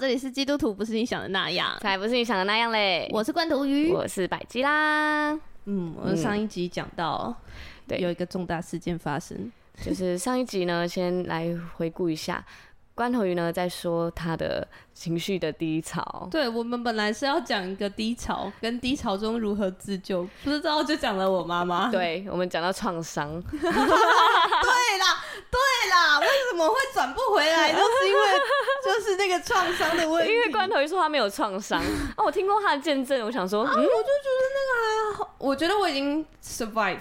这里是基督徒，不是你想的那样，才不是你想的那样嘞！我是罐头鱼，我是百基啦。嗯，我们上一集讲到，对，有一个重大事件发生，就是上一集呢，先来回顾一下。罐头鱼呢，在说他的情绪的低潮。对，我们本来是要讲一个低潮，跟低潮中如何自救，不知道就讲了我妈妈。对，我们讲到创伤。对啦，对啦，为什么会转不回来？就是因为就是那个创伤的问题。因为罐头鱼说他没有创伤 哦，我听过他的见证，我想说，啊、嗯，我就觉得那个还好，我觉得我已经 survive，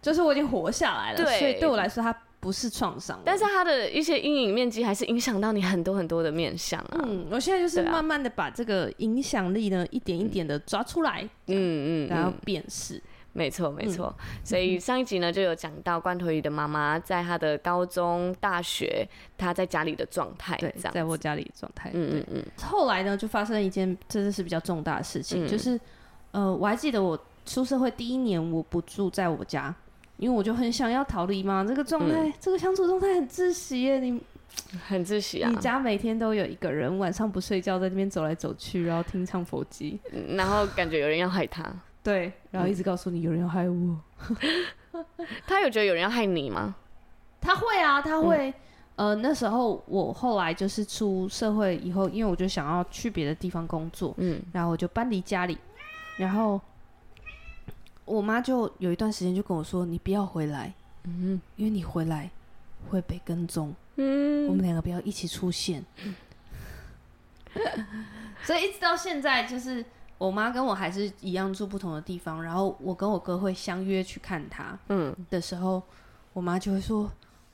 就是我已经活下来了，对，所以对我来说他。不是创伤，但是他的一些阴影面积还是影响到你很多很多的面相啊。嗯，我现在就是慢慢的把这个影响力呢，一点一点的抓出来，嗯嗯，然后辨识。没错没错。所以上一集呢就有讲到罐头鱼的妈妈在她的高中、大学，她在家里的状态，对，在我家里的状态。嗯嗯嗯。后来呢，就发生了一件真的是比较重大的事情，就是呃，我还记得我出社会第一年，我不住在我家。因为我就很想要逃离嘛，这个状态，嗯、这个相处状态很窒息耶。你很窒息啊！你家每天都有一个人晚上不睡觉，在那边走来走去，然后听唱佛经，然后感觉有人要害他。对，然后一直告诉你有人要害我。他有觉得有人要害你吗？他会啊，他会。嗯、呃，那时候我后来就是出社会以后，因为我就想要去别的地方工作，嗯，然后我就搬离家里，然后。我妈就有一段时间就跟我说：“你不要回来，嗯，因为你回来会被跟踪，嗯，我们两个不要一起出现。嗯”所以一直到现在，就是我妈跟我还是一样住不同的地方，然后我跟我哥会相约去看她，嗯，的时候，我妈就会说：“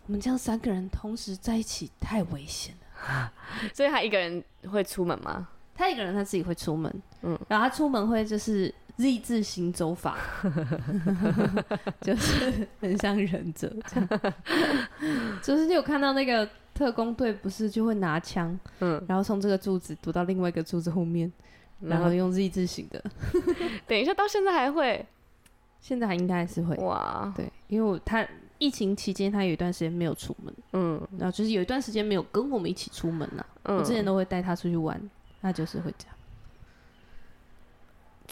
我们这样三个人同时在一起太危险了。”所以她一个人会出门吗？她一个人她自己会出门，嗯，然后她出门会就是。Z 字形走法，就是很像忍者这样。就是你有看到那个特工队，不是就会拿枪，嗯，然后从这个柱子躲到另外一个柱子后面，然后用 Z 字形的。等一下，到现在还会？现在还应该还是会。哇，对，因为我他疫情期间他有一段时间没有出门，嗯，然后就是有一段时间没有跟我们一起出门了。嗯，我之前都会带他出去玩，他就是会这样。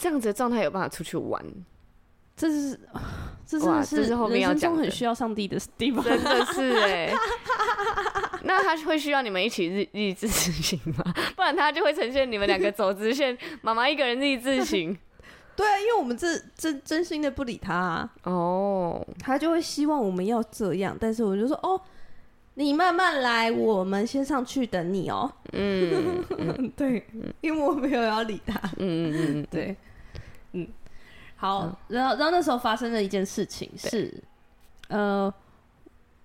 这样子的状态有办法出去玩，这是 这是是人生中很需要上帝的地方，真的是哎。那他会需要你们一起日日自行吗？不然他就会呈现你们两个走直线，妈妈一个人日自行。对啊，因为我们这真真心的不理他啊。哦，他就会希望我们要这样，但是我就说哦。你慢慢来，我们先上去等你哦。嗯，嗯对，因为我没有要理他。嗯嗯嗯，对，嗯，好。然后，然后那时候发生了一件事情是，呃，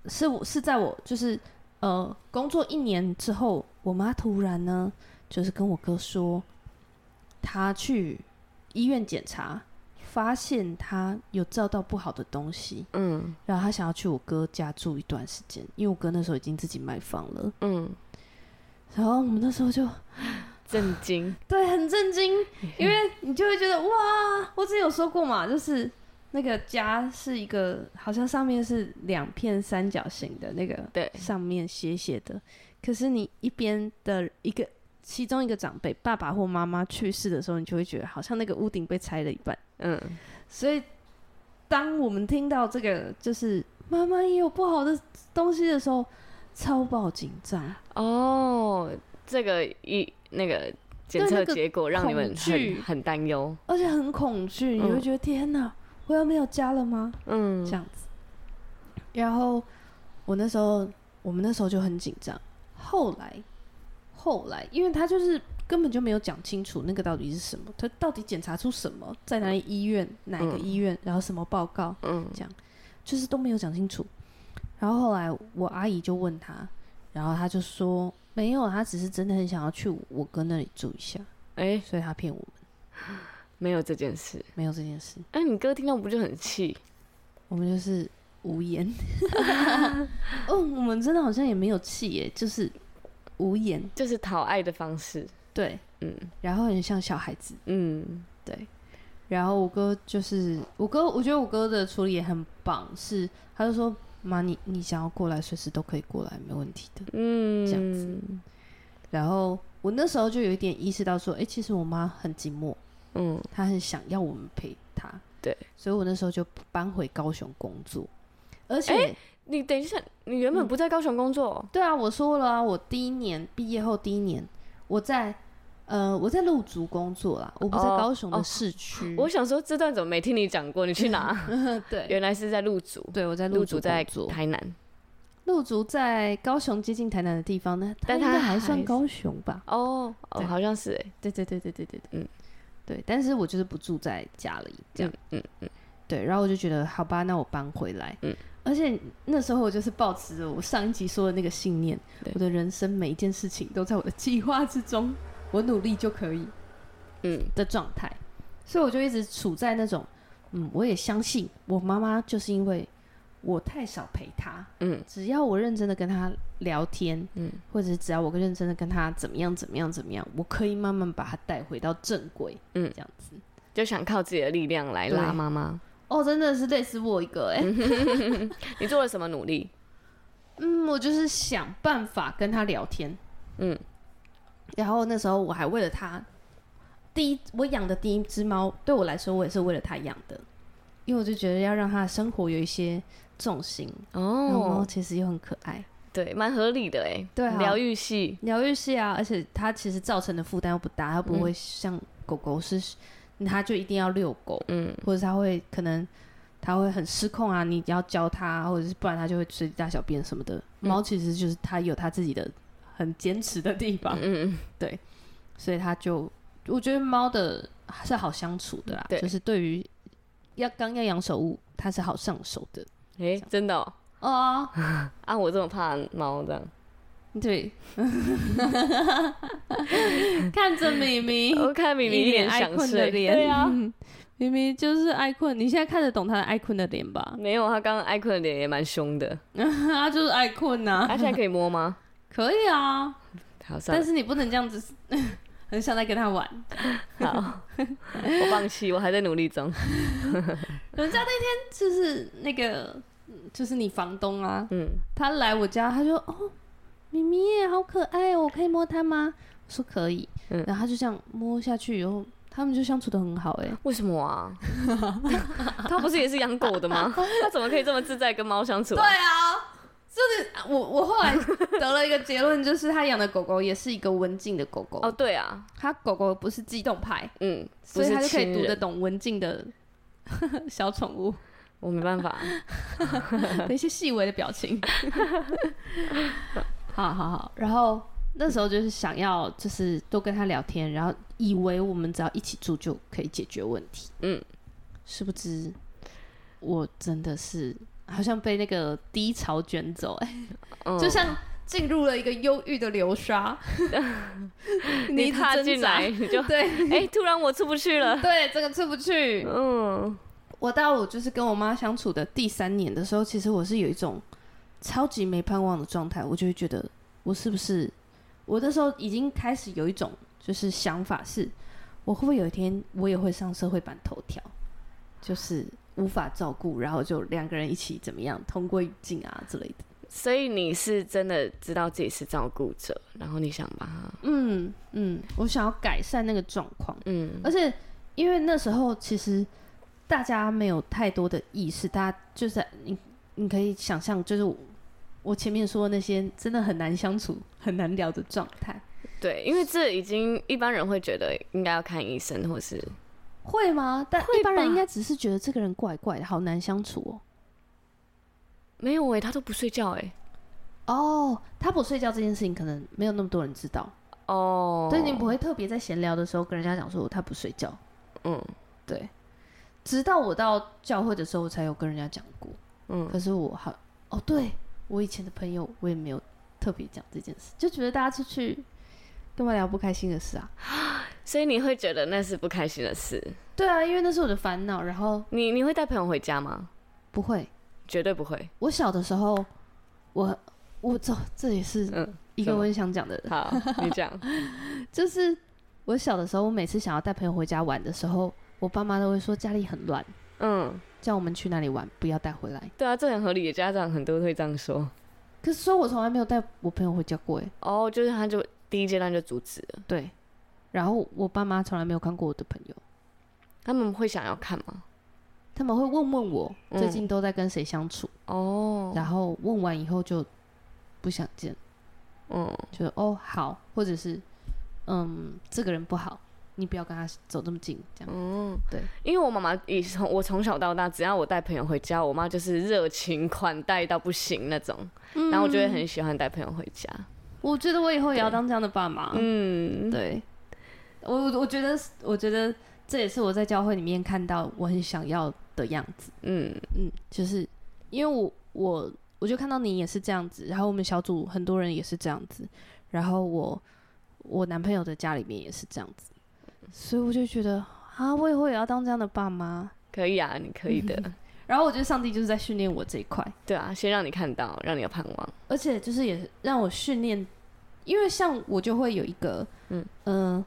是我是在我就是呃工作一年之后，我妈突然呢就是跟我哥说，她去医院检查。发现他有照到不好的东西，嗯，然后他想要去我哥家住一段时间，因为我哥那时候已经自己买房了，嗯，然后我们那时候就震惊，对，很震惊，因为你就会觉得哇，我之前有说过嘛，就是那个家是一个好像上面是两片三角形的那个，对，上面斜斜的，可是你一边的一个。其中一个长辈，爸爸或妈妈去世的时候，你就会觉得好像那个屋顶被拆了一半。嗯，所以当我们听到这个，就是妈妈也有不好的东西的时候，超爆紧张。哦，这个一那个检测结果让你们很很担忧，而且很恐惧。你会觉得、嗯、天哪，我要没有家了吗？嗯，这样子。然后我那时候，我们那时候就很紧张。后来。后来，因为他就是根本就没有讲清楚那个到底是什么，他到底检查出什么，在哪里医院，哪个医院，嗯、然后什么报告，嗯，这样就是都没有讲清楚。然后后来我阿姨就问他，然后他就说没有，他只是真的很想要去我哥那里住一下，哎、欸，所以他骗我们，没有这件事，没有这件事。哎、欸，你哥听到不就很气？我们就是。无言。哦，我们真的好像也没有气耶，就是无言，就是讨爱的方式。对，嗯，然后很像小孩子，嗯，对。然后我哥就是我哥，我觉得我哥的处理也很棒，是他就说妈，你你想要过来，随时都可以过来，没问题的，嗯，这样子。然后我那时候就有一点意识到说，哎，其实我妈很寂寞，嗯，她很想要我们陪她，对，所以我那时候就搬回高雄工作。而且你等一下，你原本不在高雄工作？对啊，我说了啊，我第一年毕业后第一年我在。呃，我在陆竹工作啦，我不在高雄的市区。我想说，这段怎么没听你讲过？你去哪？对，原来是在陆竹。对，我在陆竹在台南。陆竹在高雄接近台南的地方呢，但它还算高雄吧？哦，哦，好像是哎。对对对对对对对，嗯，对。但是我就是不住在家里，这样，嗯嗯，对。然后我就觉得，好吧，那我搬回来。嗯。而且那时候我就是抱持着我上一集说的那个信念，我的人生每一件事情都在我的计划之中。我努力就可以，嗯的状态，所以我就一直处在那种，嗯，我也相信我妈妈就是因为我太少陪她，嗯，只要我认真的跟她聊天，嗯，或者是只要我认真的跟她怎么样怎么样怎么样，我可以慢慢把她带回到正轨，嗯，这样子，就想靠自己的力量来拉妈妈。哦，真的是累死我一个哎、欸！你做了什么努力？嗯，我就是想办法跟她聊天，嗯。然后那时候我还为了它，第一我养的第一只猫，对我来说我也是为了它养的，因为我就觉得要让它的生活有一些重心哦。然后其实又很可爱，对，蛮合理的哎。对啊，疗愈系，疗愈系啊！而且它其实造成的负担又不大，它不会像狗狗是，它就一定要遛狗，嗯，或者它会可能它会很失控啊，你要教它，或者是不然它就会随地大小便什么的。猫其实就是它有它自己的。很坚持的地方，嗯嗯，对，所以他就我觉得猫的是好相处的啦，对，就是对于要刚要养手物，它是好上手的，哎，真的哦，哦。啊，我这么怕猫这样，对，看着咪咪，我看咪咪一脸爱困的脸，对啊，咪咪就是爱困，你现在看得懂他的爱困的脸吧？没有，他刚刚爱困的脸也蛮凶的，他就是爱困呐，他现在可以摸吗？可以啊，但是你不能这样子，很想再跟他玩。好，我放弃，我还在努力中。人家那天就是那个，就是你房东啊，嗯，他来我家，他说：“哦，咪咪耶，好可爱哦，我可以摸它吗？”我说：“可以。”然后他就这样摸下去以后，他们就相处的很好。哎，为什么啊？他不是也是养狗的吗？他怎么可以这么自在跟猫相处？对啊。就是我，我后来得了一个结论，就是他养的狗狗也是一个文静的狗狗。哦，对啊，他狗狗不是激动派，嗯，所以他就可以读得懂文静的 小宠物。我没办法，的一些细微的表情。好好好，然后那时候就是想要，就是多跟他聊天，然后以为我们只要一起住就可以解决问题。嗯，殊不知我真的是。好像被那个低潮卷走，哎、嗯，就像进入了一个忧郁的流沙。你踏进来你就对，哎、欸，突然我出不去了，对，这个出不去。嗯，我到我就是跟我妈相处的第三年的时候，其实我是有一种超级没盼望的状态，我就会觉得我是不是，我那时候已经开始有一种就是想法是，我会不会有一天我也会上社会版头条，就是。无法照顾，然后就两个人一起怎么样，同归于尽啊之类的。所以你是真的知道自己是照顾者，然后你想把它，嗯嗯，我想要改善那个状况，嗯，而且因为那时候其实大家没有太多的意识，大家就是你你可以想象，就是我，我前面说的那些真的很难相处、很难聊的状态。对，因为这已经一般人会觉得应该要看医生，或是。会吗？但一般人应该只是觉得这个人怪怪的，好难相处哦。没有哎、欸，他都不睡觉哎、欸。哦，他不睡觉这件事情可能没有那么多人知道哦。所以你不会特别在闲聊的时候跟人家讲说他不睡觉。嗯，对。直到我到教会的时候，我才有跟人家讲过。嗯，可是我好哦，对我以前的朋友，我也没有特别讲这件事，就觉得大家出去。干嘛聊不开心的事啊？所以你会觉得那是不开心的事？对啊，因为那是我的烦恼。然后你你会带朋友回家吗？不会，绝对不会。我小的时候，我我走这也是一个我很想讲的。好，你讲，就是我小的时候，我每次想要带朋友回家玩的时候，我爸妈都会说家里很乱，嗯，叫我们去哪里玩，不要带回来。对啊，这很合理的，家长很多会这样说。可是说我从来没有带我朋友回家过，哎，哦，就是他就第一阶段就阻止了，对。然后我爸妈从来没有看过我的朋友，他们会想要看吗？他们会问问我最近都在跟谁相处。哦，然后问完以后就不想见，嗯，就哦好，或者是嗯这个人不好，你不要跟他走这么近，这样，嗯，对，因为我妈妈也从我从小到大，只要我带朋友回家，我妈就是热情款待到不行那种，然后我就会很喜欢带朋友回家。我觉得我以后也要当这样的爸妈，嗯，对，我我觉得我觉得这也是我在教会里面看到我很想要的样子，嗯。嗯，就是因为我我我就看到你也是这样子，然后我们小组很多人也是这样子，然后我我男朋友的家里面也是这样子，所以我就觉得啊，我以后也要当这样的爸妈，可以啊，你可以的。嗯、然后我觉得上帝就是在训练我这一块，对啊，先让你看到，让你有盼望，而且就是也让我训练，因为像我就会有一个，嗯嗯、呃，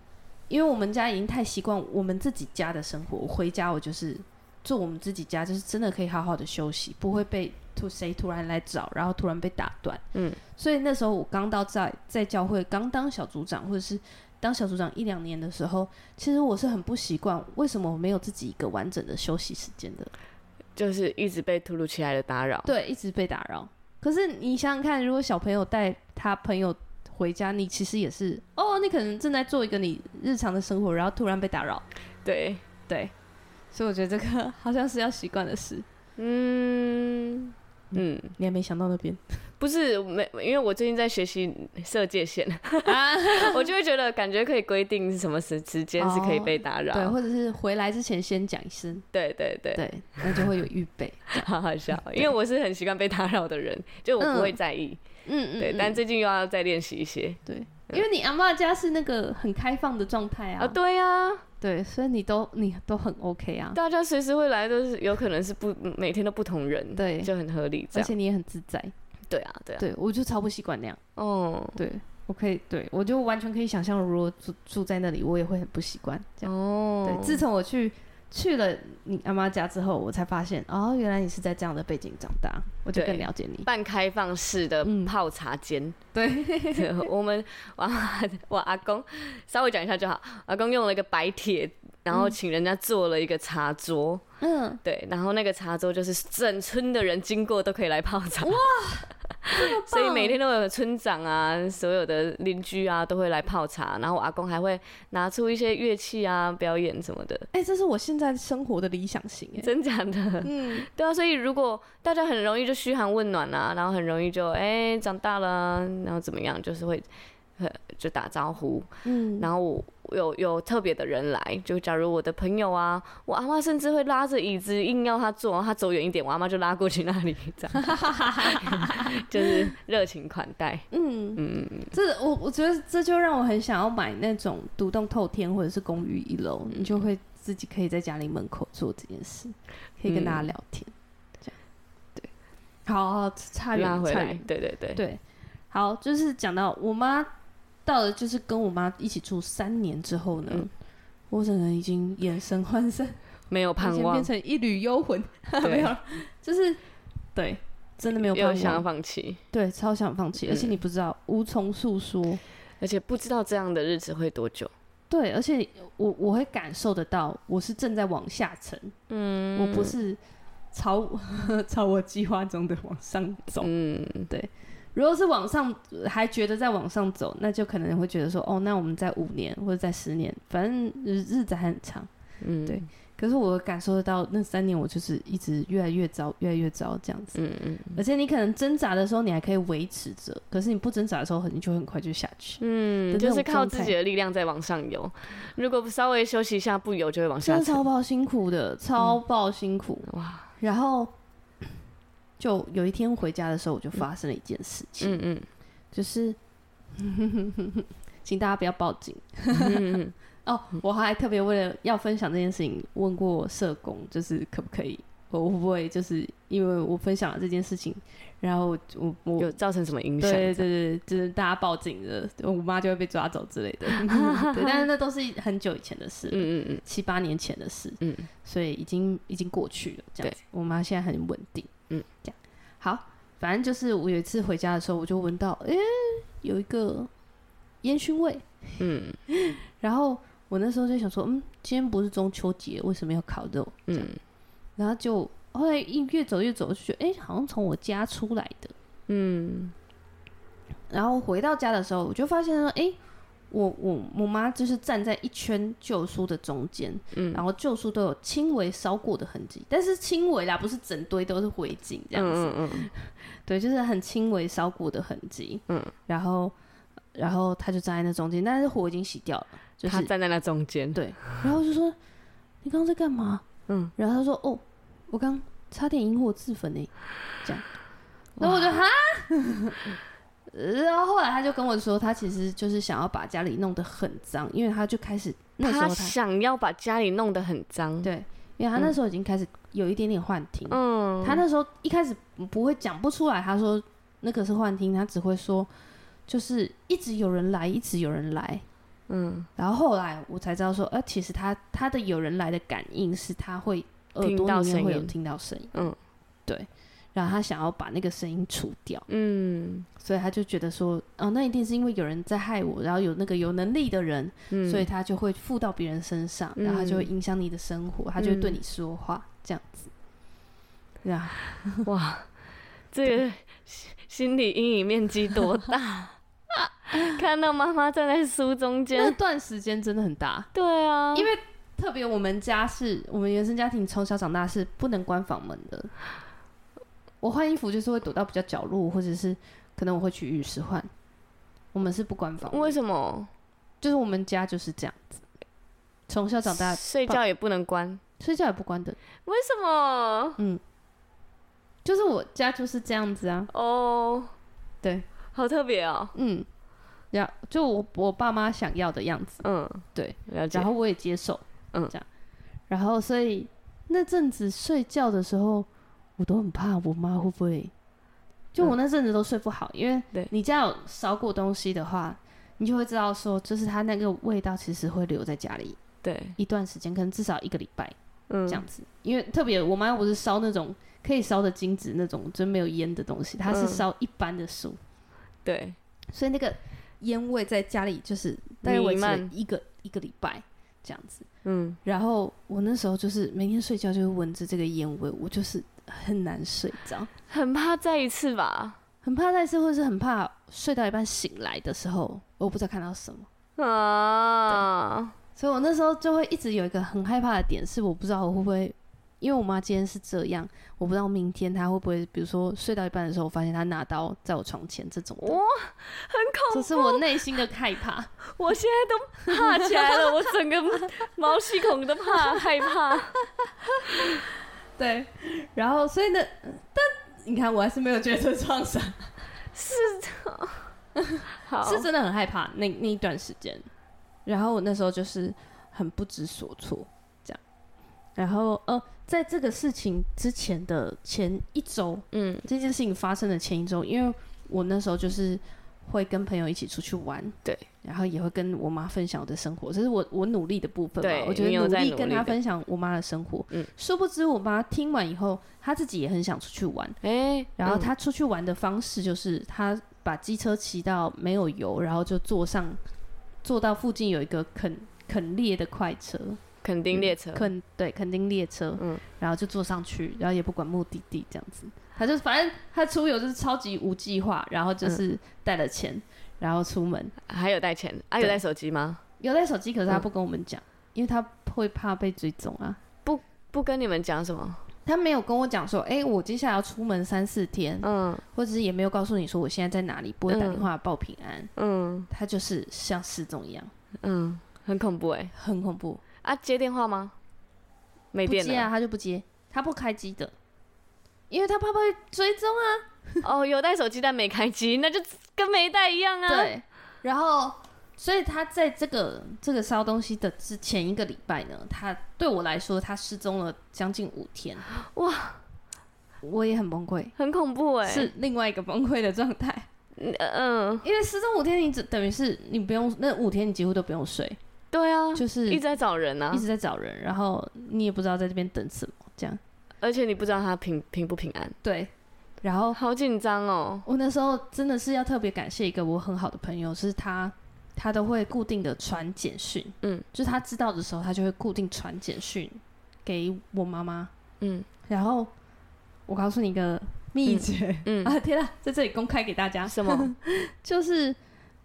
因为我们家已经太习惯我们自己家的生活，我回家我就是。做我们自己家，就是真的可以好好的休息，不会被突谁突然来找，然后突然被打断。嗯，所以那时候我刚到在在教会刚当小组长，或者是当小组长一两年的时候，其实我是很不习惯，为什么我没有自己一个完整的休息时间的，就是一直被突如其来的打扰。对，一直被打扰。可是你想想看，如果小朋友带他朋友回家，你其实也是哦，你可能正在做一个你日常的生活，然后突然被打扰。对。对。所以我觉得这个好像是要习惯的事。嗯。嗯，你还没想到那边？不是没，因为我最近在学习设界限，啊、我就会觉得感觉可以规定是什么时时间是可以被打扰，对，或者是回来之前先讲一声，对对对。对，那就会有预备，好好笑。因为我是很习惯被打扰的人，就我不会在意，嗯嗯，对，但最近又要再练习一些，对，因为你阿嬷家是那个很开放的状态啊，啊，对呀。对，所以你都你都很 OK 啊，大家随时会来，都是有可能是不每天都不同人，对，就很合理，而且你也很自在，对啊，对啊，对我就超不习惯那样，哦，对我可以，对我就完全可以想象，如果住住在那里，我也会很不习惯这样，哦，对，自从我去。去了你阿妈家之后，我才发现哦，原来你是在这样的背景长大，我就更了解你。半开放式的泡茶间，嗯，对，我们我我阿公稍微讲一下就好。阿公用了一个白铁，然后请人家做了一个茶桌，嗯，对，然后那个茶桌就是整村的人经过都可以来泡茶。哇！所以每天都有村长啊，所有的邻居啊都会来泡茶，然后我阿公还会拿出一些乐器啊表演什么的。哎、欸，这是我现在生活的理想型，哎，真假的？嗯，对啊。所以如果大家很容易就嘘寒问暖啊，然后很容易就哎、欸、长大了，然后怎么样，就是会就打招呼。嗯，然后我。有有特别的人来，就假如我的朋友啊，我阿妈甚至会拉着椅子硬要他坐，他走远一点，我阿妈就拉过去那里，这样，就是热情款待。嗯嗯，这我我觉得这就让我很想要买那种独栋透天或者是公寓一楼，嗯、你就会自己可以在家里门口做这件事，可以跟大家聊天，嗯、这样对。好，好，差远回来，对对对对，好，就是讲到我妈。到了就是跟我妈一起住三年之后呢，嗯、我整个人已经眼神涣散，没有盼望，变成一缕幽魂，对。没有，就是对，真的没有盼望，想要放弃，对，超想放弃，嗯、而且你不知道，无从诉说，而且不知道这样的日子会多久，对，而且我我会感受得到，我是正在往下沉，嗯，我不是朝 朝我计划中的往上走，嗯，对。如果是往上还觉得在往上走，那就可能会觉得说，哦，那我们在五年或者在十年，反正日日子还很长，嗯，对。可是我感受得到，那三年我就是一直越来越糟，越来越糟这样子，嗯嗯。而且你可能挣扎的时候，你还可以维持着，可是你不挣扎的时候，你就很快就下去，嗯，就是靠自己的力量在往上游。如果不稍微休息一下，不游就会往下。真的超爆辛苦的，超爆辛苦，嗯，哇！然后。就有一天回家的时候，我就发生了一件事情。嗯嗯，就是，请大家不要报警。哦，我还特别为了要分享这件事情，问过社工，就是可不可以我会不会就是因为我分享了这件事情，然后我我有造成什么影响？对对对，就是大家报警了，我妈就会被抓走之类的。对，但是那都是很久以前的事，嗯嗯嗯，七八年前的事，嗯，所以已经已经过去了。这样子，我妈现在很稳定，嗯，这样好。反正就是我有一次回家的时候，我就闻到，哎、欸，有一个烟熏味，嗯，然后我那时候就想说，嗯，今天不是中秋节，为什么要烤肉？嗯，然后就后来一越走越走，就觉得，哎、欸，好像从我家出来的，嗯，然后回到家的时候，我就发现说，哎、欸。我我我妈就是站在一圈旧书的中间，嗯，然后旧书都有轻微烧过的痕迹，但是轻微啦，不是整堆都是灰烬这样子，嗯嗯，对，就是很轻微烧过的痕迹，嗯，然后然后她就站在那中间，但是火已经熄掉了，就是她站在那中间，对，然后就说你刚刚在干嘛？嗯，然后她说哦，我刚差点引火自焚呢，这样，然后我就哈。然后后来他就跟我说，他其实就是想要把家里弄得很脏，因为他就开始那时候他，他想要把家里弄得很脏，对，因为他那时候已经开始有一点点幻听，嗯，他那时候一开始不会讲不出来，他说那个是幻听，他只会说就是一直有人来，一直有人来，嗯，然后后来我才知道说，呃，其实他他的有人来的感应是他会耳朵里面会有听到声音，嗯，对。然后他想要把那个声音除掉，嗯，所以他就觉得说，哦，那一定是因为有人在害我，然后有那个有能力的人，嗯，所以他就会附到别人身上，嗯，然后他就会影响你的生活，嗯，他就会对你说话，这样子，对啊，哇，这个心理阴影面积多大？看到妈妈站在书中间，那段时间真的很大，对啊，因为特别我们家是我们原生家庭，从小长大是不能关房门的。我换衣服就是会躲到比较角落，或者是可能我会去浴室换。我们是不关房。为什么？就是我们家就是这样子，从小长大，睡觉也不能关，睡觉也不关的。为什么？嗯，就是我家就是这样子啊。哦，对，好特别哦。嗯，要就我我爸妈想要的样子。嗯，对，然后我也接受。嗯，这样，然后所以那阵子睡觉的时候。我都很怕，我妈会不会？就我那阵子都睡不好，嗯、因为你家有烧过东西的话，你就会知道说，就是它那个味道其实会留在家里，对，一段时间，可能至少一个礼拜，嗯，这样子。因为特别我妈又不是烧那种可以烧的金子那种，就没有烟的东西，她是烧一般的书，对，所以那个烟味在家里就是大概维持了一个一个礼拜这样子，嗯，然后我那时候就是每天睡觉就会闻着这个烟味，我就是。很难睡着，很怕再一次吧，很怕再一次，或者是很怕睡到一半醒来的时候，我不知道看到什么啊。所以我那时候就会一直有一个很害怕的点，是我不知道我会不会，因为我妈今天是这样，我不知道明天她会不会，比如说睡到一半的时候，我发现她拿刀在我床前这种的，哇，很恐怖，这是我内心的害怕。我现在都怕起来了，我整个毛细孔都怕害怕。对，然后所以呢，但你看我还是没有觉得创伤，是的，好，是真的很害怕那那一段时间，然后我那时候就是很不知所措，这样，然后呃，在这个事情之前的前一周，嗯，这件事情发生的前一周，因为我那时候就是。会跟朋友一起出去玩，对，然后也会跟我妈分享我的生活，这是我我努力的部分嘛。我觉得努力跟她分享我妈的生活。嗯，殊不知我妈听完以后，她自己也很想出去玩。哎、欸，然后她出去玩的方式就是，她把机车骑到没有油，然后就坐上坐到附近有一个肯肯列的快车，垦丁列车，垦对垦丁列车，嗯，然后就坐上去，然后也不管目的地这样子。他就反正他出游就是超级无计划，然后就是带了钱、嗯，然后出门。还有带钱？啊？有带手机吗？有带手机，可是他不跟我们讲、嗯，因为他会怕被追踪啊。不不跟你们讲什么？他没有跟我讲说，哎、欸，我接下来要出门三四天，嗯，或者是也没有告诉你说我现在在哪里，不会打电话报平安，嗯，他就是像失踪一样，嗯，很恐怖哎、欸，很恐怖啊！接电话吗？没电了，不接啊，他就不接，他不开机的。因为他怕被追踪啊！哦，有带手机但没开机，那就跟没带一样啊。对，然后所以他在这个这个烧东西的之前一个礼拜呢，他对我来说，他失踪了将近五天。哇，我也很崩溃，很恐怖哎，是另外一个崩溃的状态。嗯，因为失踪五天，你只等于是你不用那五天，你几乎都不用睡。对啊，就是一直在找人啊，一直在找人，然后你也不知道在这边等什么，这样，而且你不知道他平平不平安。对，然后好紧张哦。我那时候真的是要特别感谢一个我很好的朋友，是他，他都会固定的传简讯，嗯，就是他知道的时候，他就会固定传简讯给我妈妈，嗯，然后我告诉你一个秘诀，嗯，嗯。啊天啊，在这里公开给大家，什么？就是。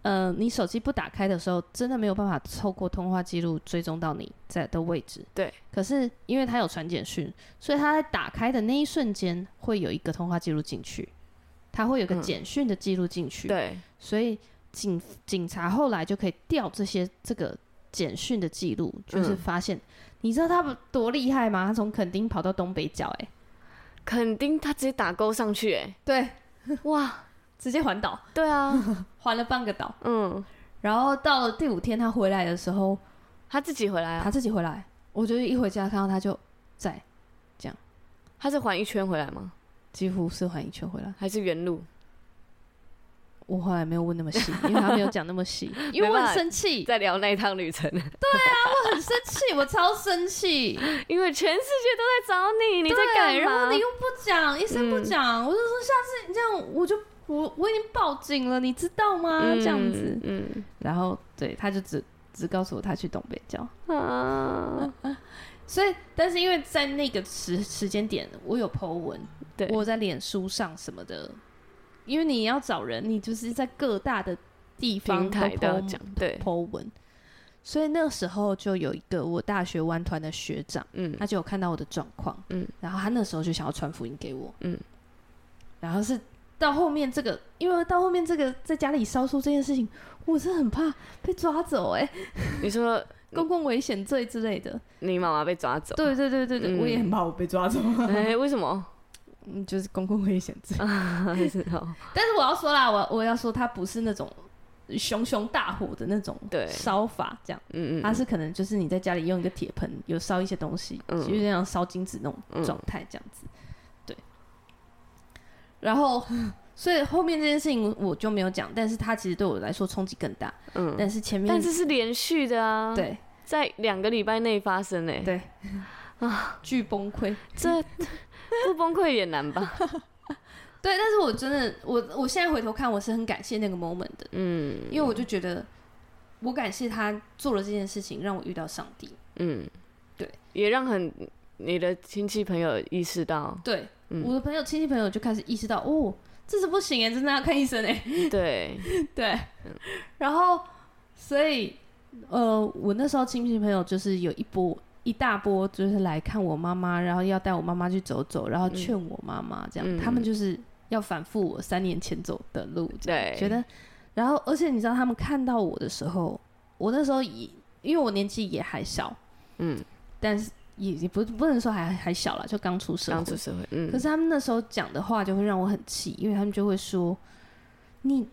呃，你手机不打开的时候，真的没有办法透过通话记录追踪到你在的位置。对。可是因为他有传简讯，所以他在打开的那一瞬间会有一个通话记录进去，他会有个简讯的记录进去。嗯。对。所以警警察后来就可以调这些这个简讯的记录，就是发现，嗯、你知道他们多厉害吗？他从垦丁跑到东北角，哎，垦丁他直接打勾上去，哎，对，哇。直接环岛，对啊，环了半个岛。嗯，然后到了第五天，他回来的时候，他自己回来啊，他自己回来。我就是一回家看到他就在这样，他是环一圈回来吗？几乎是环一圈回来，还是原路？我后来没有问那么细，因为他没有讲那么细，因为我很生气，在聊那一趟旅程。对啊，我很生气，我超生气，因为全世界都在找你，你在干嘛？然后你又不讲，一声不讲，嗯、我就说下次你这样我就。我我已经报警了，你知道吗？嗯、这样子，嗯，然后对，他就只只告诉我他去东北角啊，所以，但是因为在那个时时间点，我有 po 文，对，我在脸书上什么的，因为你要找人，你就是在各大的地方都 po 对。po 文，所以那个时候就有一个我大学玩团的学长，嗯，他就有看到我的状况，嗯，然后他那时候就想要传福音给我，嗯，然后是。到后面这个，因为到后面这个在家里烧书这件事情，我是很怕被抓走哎、欸。你说 公共危险罪之类的，你妈妈被抓走？对对对对对，嗯、我也很怕我被抓走。哎、欸，为什么？嗯，就是公共危险罪。但是我要说啦，我我要说他不是那种熊熊大火的那种烧法，这样。嗯嗯。它是可能就是你在家里用一个铁盆，有烧一些东西，嗯、就有点像烧金子那种状态这样子。嗯然后，所以后面这件事情我就没有讲，但是他其实对我来说冲击更大。嗯，但是前面，但是是连续的啊。对，在两个礼拜内发生诶。对，啊，巨崩溃，这 不崩溃也难吧？对，但是我真的，我我现在回头看，我是很感谢那个 moment 的。嗯，因为我就觉得，我感谢他做了这件事情，让我遇到上帝。嗯，对，也让很你的亲戚朋友意识到。对。嗯、我的朋友、亲戚朋友就开始意识到，哦，这是不行哎，真的要看医生哎。对。对，嗯、然后所以呃，我那时候亲戚朋友就是有一波一大波，就是来看我妈妈，然后要带我妈妈去走走，然后劝我妈妈这样，嗯、他们就是要反复我三年前走的路，对，觉得，然后而且你知道，他们看到我的时候，我那时候也因为我年纪也还小，嗯，但是。也也不不能说还还小了，就刚出社会。刚出社会，嗯。可是他们那时候讲的话就会让我很气，因为他们就会说：“你，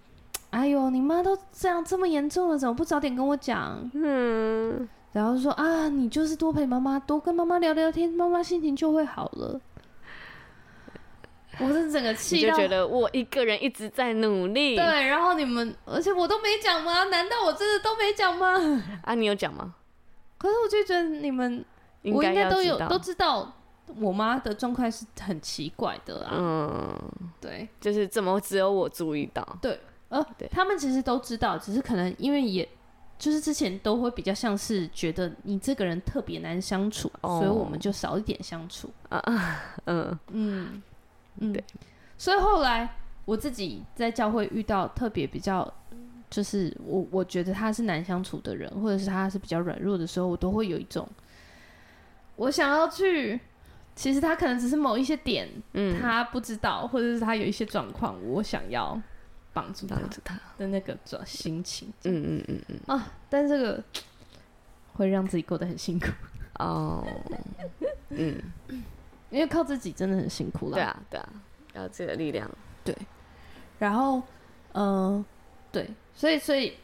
哎呦，你妈都这样这么严重了，怎么不早点跟我讲？”嗯。然后说：“啊，你就是多陪妈妈，多跟妈妈聊聊天，妈妈心情就会好了。”我是整个气，就觉得我一个人一直在努力。对，然后你们，而且我都没讲吗？难道我真的都没讲吗？啊，你有讲吗？可是我就觉得你们。应我应该都有都知道，我妈的状况是很奇怪的啊。嗯，对，就是怎么只有我注意到？对，呃，对，他们其实都知道，只是可能因为也就是之前都会比较像是觉得你这个人特别难相处，哦、所以我们就少一点相处啊。嗯嗯嗯，对。所以后来我自己在教会遇到特别比较，就是我我觉得他是难相处的人，或者是他是比较软弱的时候，我都会有一种。我想要去，其实他可能只是某一些点，嗯，他不知道，或者是他有一些状况，我想要帮助他的那个转心情，嗯嗯嗯嗯。啊，但这个会让自己过得很辛苦。哦，嗯，因为靠自己真的很辛苦了，对啊对啊，要自己的力量，对，然后嗯、呃，对，所以所以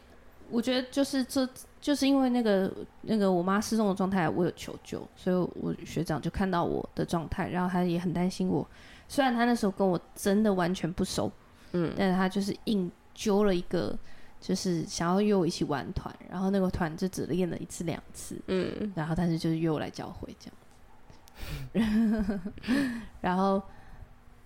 我觉得就是这，就是因为那个那个我妈失踪的状态，我有求救，所以我学长就看到我的状态，然后他也很担心我。虽然他那时候跟我真的完全不熟，嗯，但是他就是硬揪了一个，就是想要约我一起玩团，然后那个团就只练了一次两次，嗯，然后但是就是约我来教会这样，然后。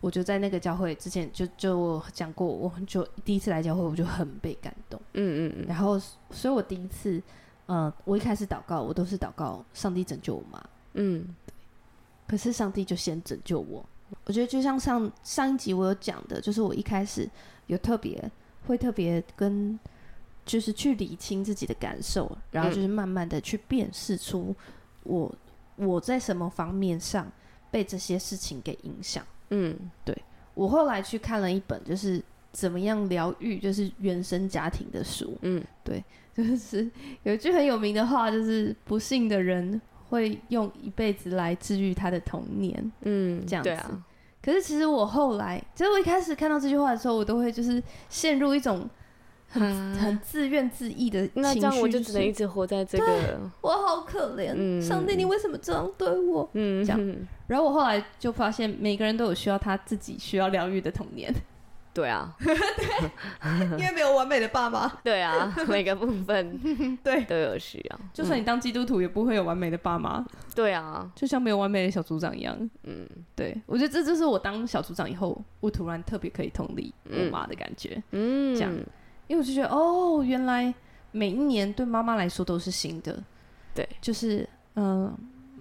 我就在那个教会之前就就讲过，我就第一次来教会，我就很被感动。嗯嗯嗯。然后，所以我第一次，呃，我一开始祷告，我都是祷告上帝拯救我妈。嗯，对。可是上帝就先拯救我。我觉得就像上上一集我有讲的，就是我一开始有特别会特别跟，就是去理清自己的感受，然后就是慢慢的去辨识出我我在什么方面上被这些事情给影响。嗯，对，我后来去看了一本，就是怎么样疗愈，就是原生家庭的书。嗯，对，就是有一句很有名的话，就是不幸的人会用一辈子来治愈他的童年。嗯，这样子。可是其实我后来，其实我一开始看到这句话的时候，我都会就是陷入一种。很很自怨自艾的情绪，那这样我就只能一直活在这个。我好可怜，嗯，上帝，你为什么这样对我？嗯，这样。然后我后来就发现，每个人都有需要他自己需要疗愈的童年。对啊，对，因为没有完美的爸妈。对啊，每个部分对都有需要。就算你当基督徒，也不会有完美的爸妈。对啊，就像没有完美的小组长一样。嗯，对，我觉得这就是我当小组长以后，我突然特别可以同理我妈的感觉。嗯，这样。因为我就觉得，哦，原来每一年对妈妈来说都是新的，对，就是，嗯、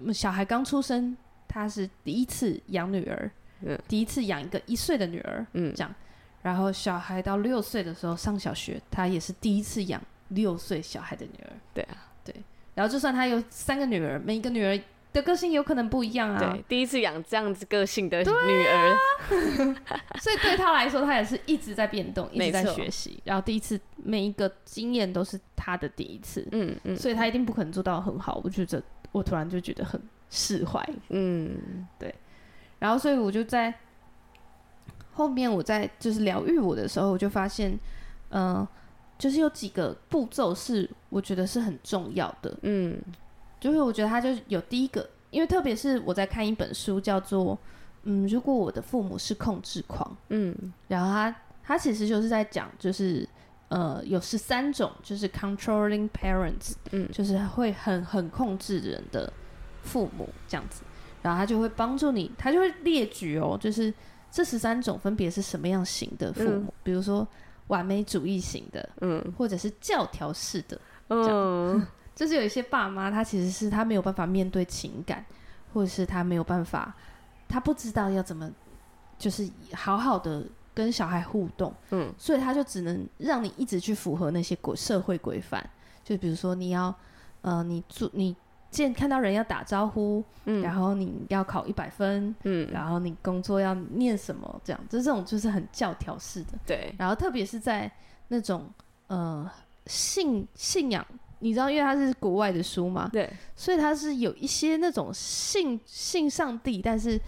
呃，小孩刚出生，他是第一次养女儿，嗯，第一次养一个一岁的女儿，嗯，这样，然后小孩到六岁的时候上小学，他也是第一次养六岁小孩的女儿，对啊，对，然后就算他有三个女儿，每一个女儿。的个性有可能不一样啊。对，第一次养这样子个性的女儿，啊、所以对他来说，他也是一直在变动，一直在学习。然后第一次每一个经验都是他的第一次，嗯嗯，所以他一定不可能做到很好。我觉得我突然就觉得很释怀，嗯，对。然后所以我就在后面，我在就是疗愈我的时候，我就发现，嗯、呃，就是有几个步骤是我觉得是很重要的，嗯。就是我觉得他就有第一个，因为特别是我在看一本书，叫做嗯，如果我的父母是控制狂，嗯，然后他他其实就是在讲，就是呃，有十三种就是 controlling parents，嗯，就是会很很控制人的父母这样子，然后他就会帮助你，他就会列举哦，就是这十三种分别是什么样型的父母，嗯、比如说完美主义型的，嗯，或者是教条式的，嗯。就是有一些爸妈，他其实是他没有办法面对情感，或者是他没有办法，他不知道要怎么，就是好好的跟小孩互动，嗯，所以他就只能让你一直去符合那些规社会规范，就比如说你要，呃，你做你见看到人要打招呼，嗯，然后你要考一百分，嗯，然后你工作要念什么，这样，就这种就是很教条式的，对，然后特别是在那种呃信信仰。你知道，因为它是国外的书嘛，对，所以它是有一些那种信信上帝，但是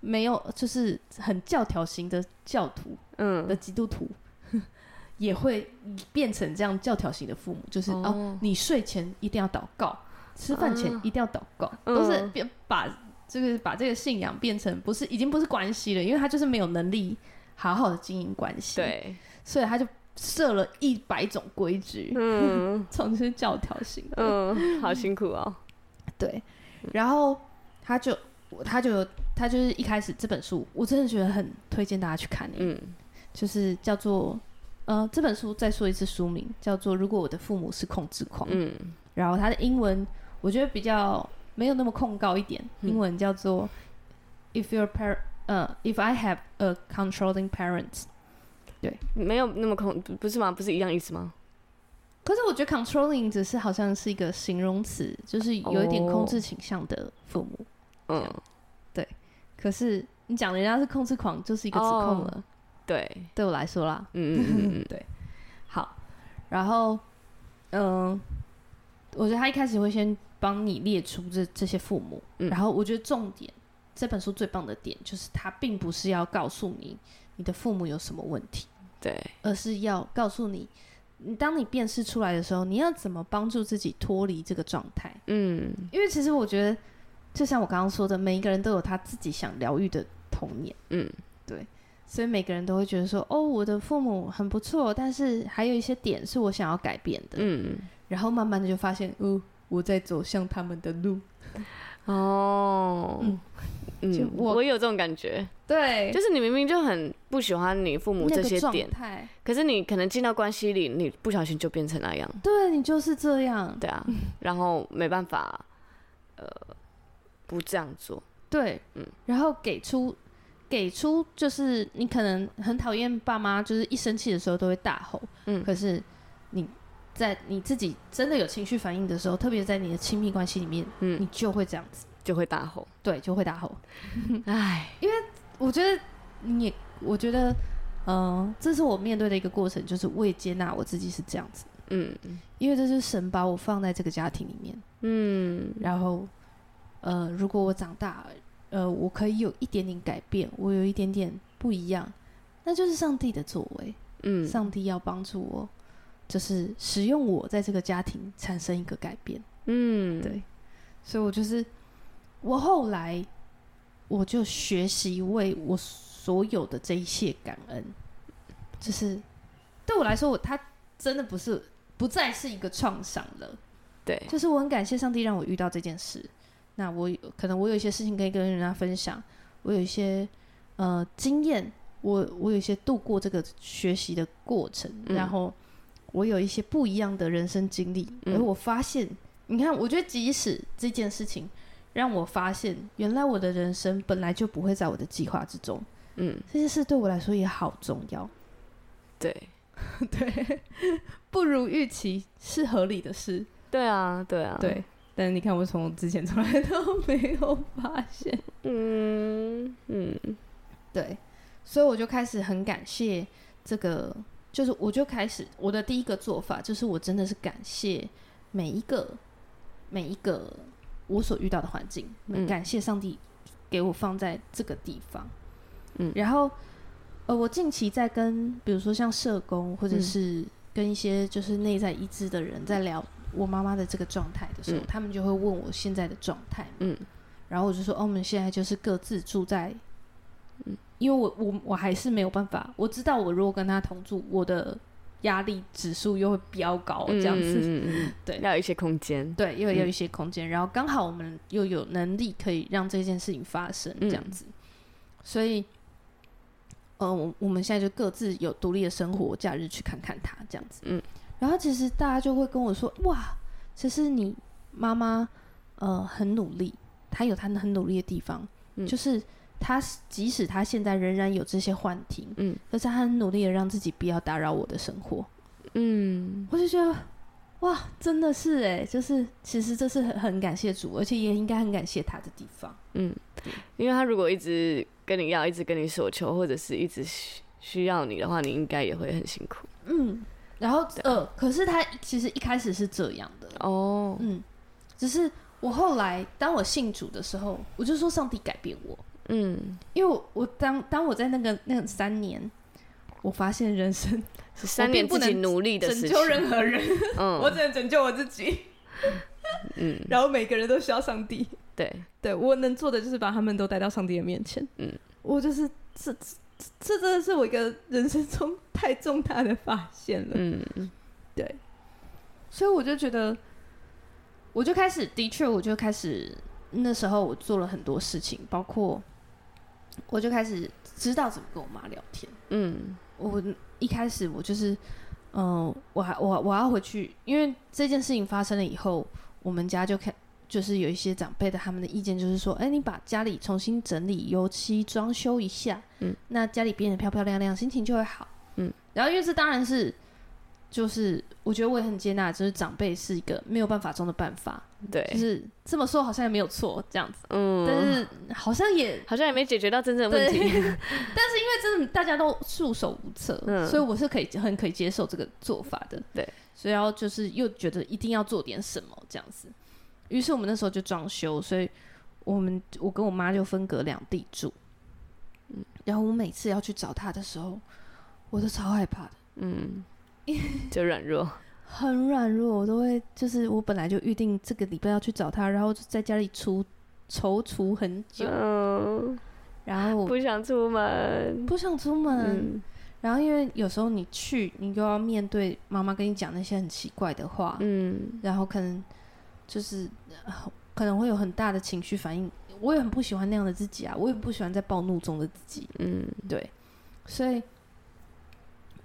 没有就是很教条型的教徒，嗯，的基督徒 也会变成这样教条型的父母，就是哦，哦，你睡前一定要祷告，吃饭前一定要祷告，嗯、都是变把这个把这个信仰变成不是已经不是关系了，因为他就是没有能力好好的经营关系，对，所以他就。设了一百种规矩，嗯，总是教条型的，嗯，好辛苦哦。对，然后他就他就他就是一开始这本书，我真的觉得很推荐大家去看，嗯，就是叫做呃这本书再说一次书名叫做《如果我的父母是控制狂》，嗯，然后他的英文我觉得比较没有那么控告一点，英文叫做 If your parent，呃，If I have a controlling parent。对，没有那么控，不是吗？不是一样意思吗？可是我觉得 controlling 只是好像是一个形容词，就是有一点控制倾向的父母。嗯、哦，对。可是你讲人家是控制狂，就是一个指控了。哦、对，对我来说啦。嗯嗯嗯嗯，对。好，然后，嗯，我觉得他一开始会先帮你列出这这些父母，嗯、然后我觉得重点，这本书最棒的点就是他并不是要告诉你。你的父母有什么问题？对，而是要告诉你，你当你辨识出来的时候，你要怎么帮助自己脱离这个状态？嗯，因为其实我觉得，就像我刚刚说的，每一个人都有他自己想疗愈的童年。嗯，对，所以每个人都会觉得说，哦，我的父母很不错，但是还有一些点是我想要改变的。嗯，然后慢慢的就发现，哦，我在走向他们的路。哦，嗯。嗯，我我有这种感觉，对，就是你明明就很不喜欢你父母这些点，可是你可能进到关系里，你不小心就变成那样，对，你就是这样，对啊，然后没办法，呃，不这样做，对，嗯，然后给出给出就是你可能很讨厌爸妈，就是一生气的时候都会大吼，嗯，可是你在你自己真的有情绪反应的时候，特别在你的亲密关系里面，嗯，你就会这样子。就会大吼，对，就会大吼。唉，因为我觉得你也，我觉得，嗯、呃，这是我面对的一个过程，就是我也接纳我自己是这样子。嗯，因为这是神把我放在这个家庭里面。嗯，然后，呃，如果我长大，呃，我可以有一点点改变，我有一点点不一样，那就是上帝的作为。嗯，上帝要帮助我，就是使用我在这个家庭产生一个改变。嗯，对，所以我就是。我后来，我就学习为我所有的这一切感恩，就是对我来说，我他真的不是不再是一个创伤了。对，就是我很感谢上帝让我遇到这件事。那我可能我有一些事情可以跟人家分享，我有一些呃经验，我我有一些度过这个学习的过程，嗯，然后我有一些不一样的人生经历，嗯，而我发现，你看，我觉得即使这件事情。让我发现，原来我的人生本来就不会在我的计划之中。嗯，这件事对我来说也好重要。对，对，不如预期是合理的事。对啊，对啊，对。但是你看，我从之前从来都没有发现。嗯嗯，对。所以我就开始很感谢这个，就是我就开始我的第一个做法，就是我真的是感谢每一个每一个。我所遇到的环境，感谢上帝给我放在这个地方。嗯，然后，呃，我近期在跟，比如说像社工，或者是跟一些就是内在医治的人在聊我妈妈的这个状态的时候，嗯，他们就会问我现在的状态。嗯，然后我就说，哦，我们现在就是各自住在，嗯，因为我我我还是没有办法，我知道我如果跟他同住，我的。压力指数又会飙高，这样子，嗯嗯嗯、对，要有一些空间，对，又有一些空间，嗯、然后刚好我们又有能力可以让这件事情发生，这样子，嗯、所以，呃，我我们现在就各自有独立的生活，假日去看看他，这样子，嗯，然后其实大家就会跟我说，哇，其实你妈妈，呃，很努力，她有她很努力的地方，嗯、就是。他即使他现在仍然有这些幻听，嗯，可是他很努力的让自己不要打扰我的生活，嗯，我就觉得，哇，真的是哎，就是其实这是很很感谢主，而且也应该很感谢他的地方，嗯，因为他如果一直跟你要，一直跟你索求，或者是一直需需要你的话，你应该也会很辛苦，嗯，然后呃，可是他其实一开始是这样的哦，嗯，只是我后来当我信主的时候，我就说上帝改变我。嗯，因为我，我当当我在那个那三年，我发现人生是三年不能努力的拯救任何人，嗯，我只能拯救我自己，嗯，然后每个人都需要上帝，对，对我能做的就是把他们都带到上帝的面前，嗯，我就是这这这真的是我一个人生中太重大的发现了，嗯，对，所以我就觉得，我就开始，的确，我就开始那时候我做了很多事情，包括。我就开始知道怎么跟我妈聊天。嗯，我一开始我就是，嗯、呃，我还我我要回去，因为这件事情发生了以后，我们家就开就是有一些长辈的他们的意见就是说，哎、欸，你把家里重新整理、油漆、装修一下，嗯，那家里变得漂漂亮亮，心情就会好。嗯，然后因为这当然是。就是我觉得我也很接纳，就是长辈是一个没有办法中的办法，对，就是这么说好像也没有错这样子，嗯，但是好像也好像也没解决到真正的问题，但是因为真的大家都束手无策，嗯，所以我是可以很可以接受这个做法的，对，所以要就是又觉得一定要做点什么这样子，于是我们那时候就装修，所以我们我跟我妈就分隔两地住，嗯，然后我每次要去找她的时候，我都超害怕的，嗯。就软弱，很软弱。我都会就是我本来就预定这个礼拜要去找他，然后就在家里出踌躇很久，嗯，然后不想出门，不想出门。嗯然后，因为有时候你去，你又要面对妈妈跟你讲那些很奇怪的话，嗯，然后可能就是可能会有很大的情绪反应。我也很不喜欢那样的自己啊，我也不喜欢在暴怒中的自己，嗯，对。所以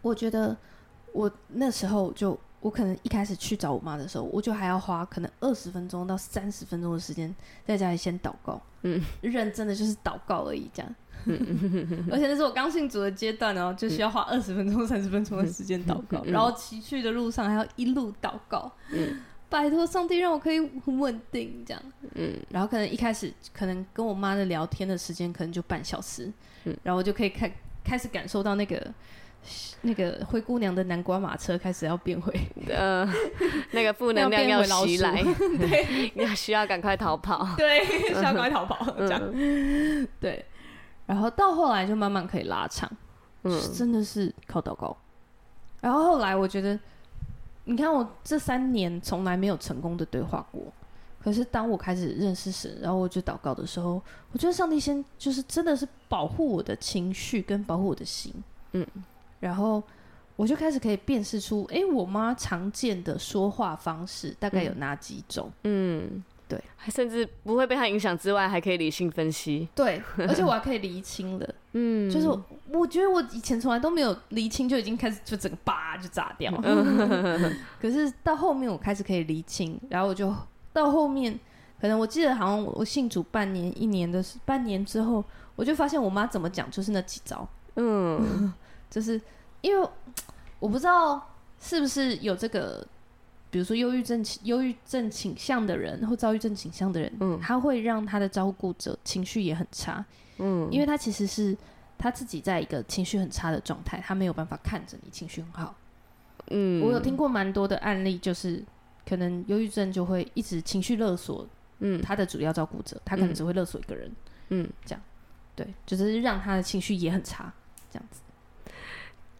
我觉得我那时候就，我可能一开始去找我妈的时候，我就还要花可能二十分钟到三十分钟的时间在家里先祷告，嗯，认真的就是祷告而已，这样。而且那是我刚信主的阶段哦，就需要花二十分钟、三十分钟的时间祷告，然后骑去的路上还要一路祷告，嗯、拜托上帝让我可以很稳定这样，嗯，然后可能一开始可能跟我妈的聊天的时间可能就半小时，嗯、然后我就可以开开始感受到那个那个灰姑娘的南瓜马车开始要变回，呃，那个负能量要袭来，对，要需要赶快逃跑，对，需要赶快逃跑这样，对。然后到后来就慢慢可以拉长，嗯，真的是靠祷告。然后后来我觉得，你看我这三年从来没有成功的对话过，可是当我开始认识神，然后我就祷告的时候，我觉得上帝先就是真的是保护我的情绪跟保护我的心，嗯，然后我就开始可以辨识出，哎，我妈常见的说话方式大概有哪几种，嗯。嗯对，还甚至不会被她影响之外，还可以理性分析。对，而且我还 可以厘清了。嗯，就是我，我觉得我以前从来都没有厘清，就已经开始就整个叭就炸掉。可是到后面我开始可以厘清，然后我就到后面，可能我记得好像我信主半年、一年的半年之后，我就发现我妈怎么讲就是那几招。嗯，就是因为我不知道是不是有这个。比如说忧郁症、忧郁症倾向的人，或躁郁症倾向的人，嗯，他会让他的照顾者情绪也很差，嗯，因为他其实是他自己在一个情绪很差的状态，他没有办法看着你情绪很好，嗯，我有听过蛮多的案例，就是可能忧郁症就会一直情绪勒索，嗯，他的主要照顾者，他可能只会勒索一个人，嗯，这样，对，就是让他的情绪也很差，这样子。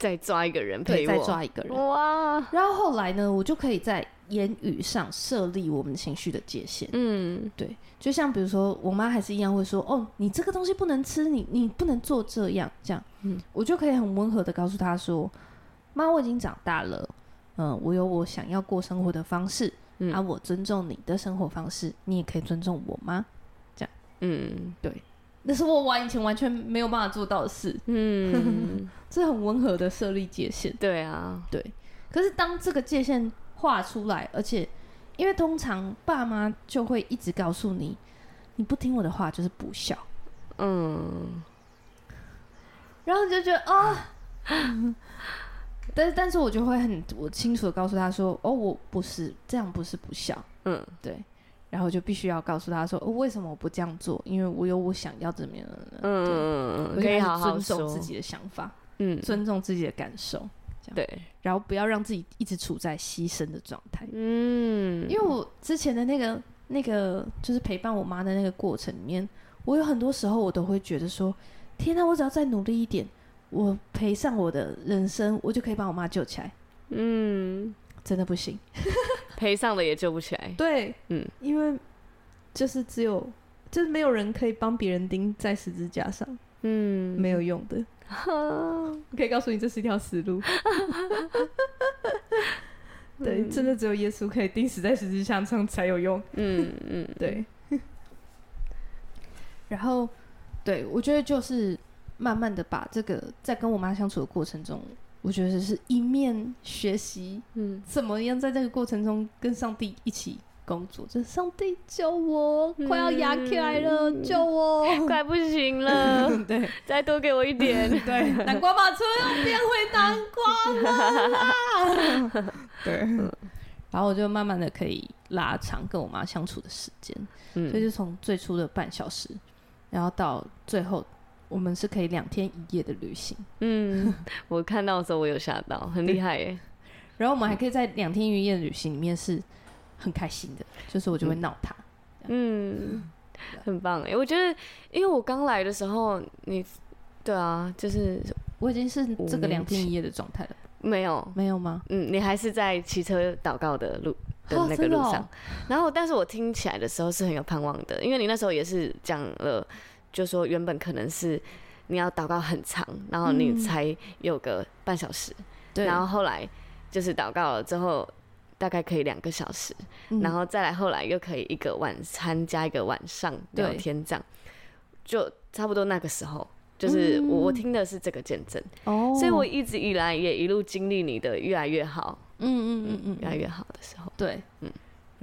再抓一个人陪我，再抓一个人哇！然后后来呢，我就可以在言语上设立我们情绪的界限。嗯，对，就像比如说，我妈还是一样会说：“哦，你这个东西不能吃，你你不能做这样。”这样，嗯，我就可以很温和的告诉她说：“妈，我已经长大了，嗯，我有我想要过生活的方式，嗯，啊，我尊重你的生活方式，你也可以尊重我吗？”这样，嗯，对。那是我完以前完全没有办法做到的事。嗯，这很温和的设立界限。对啊，对。可是当这个界限画出来，而且因为通常爸妈就会一直告诉你，你不听我的话就是不孝。嗯。然后你就觉得啊，但是但是我就会很我清楚的告诉他说，哦，我不是这样，不是不孝。嗯，对。然后就必须要告诉他说：“哦，为什么我不这样做？因为我有我想要怎么样的。”嗯，可以好好尊重自己的想法，嗯，尊重自己的感受，对，然后不要让自己一直处在牺牲的状态。嗯，因为我之前的那个那个就是陪伴我妈的那个过程里面，我有很多时候我都会觉得说：“天哪，我只要再努力一点，我赔上我的人生，我就可以把我妈救起来。”嗯。真的不行，赔上了也救不起来。对，嗯，因为就是只有，就是没有人可以帮别人钉在十字架上，嗯，没有用的。我 可以告诉你，这是一条死路。对，真的只有耶稣可以钉死在十字架上才有用。嗯嗯，对。然后，对，我觉得就是慢慢的把这个在跟我妈相处的过程中。我觉得是一面学习，嗯，怎么样在这个过程中跟上帝一起工作？就是上帝救我，嗯、快要压起来了，救我，快不行了，对，再多给我一点，对，南瓜马车要变回南瓜了，对，然后我就慢慢的可以拉长跟我妈相处的时间，嗯，所以就从最初的半小时，然后到最后。我们是可以两天一夜的旅行。嗯，我看到的时候我有吓到，很厉害耶。然后我们还可以在两天一夜的旅行里面是很开心的，就是我就会闹他。嗯，很棒哎，我觉得，因为我刚来的时候，你对啊，就是我已经是这个两天一夜的状态了。没有，没有吗？嗯，你还是在骑车祷告的路的那个路上。哦哦、然后，但是我听起来的时候是很有盼望的，因为你那时候也是讲了，就说原本可能是你要祷告很长，然后你才有个半小时，然后后来就是祷告了之后，大概可以两个小时，嗯、然后再来后来又可以一个晚餐加一个晚上聊天这样，就差不多那个时候。就是我，我听的是这个见证，哦，所以我一直以来也一路经历你的越来越好，嗯嗯嗯嗯，越来越好的时候，对，嗯，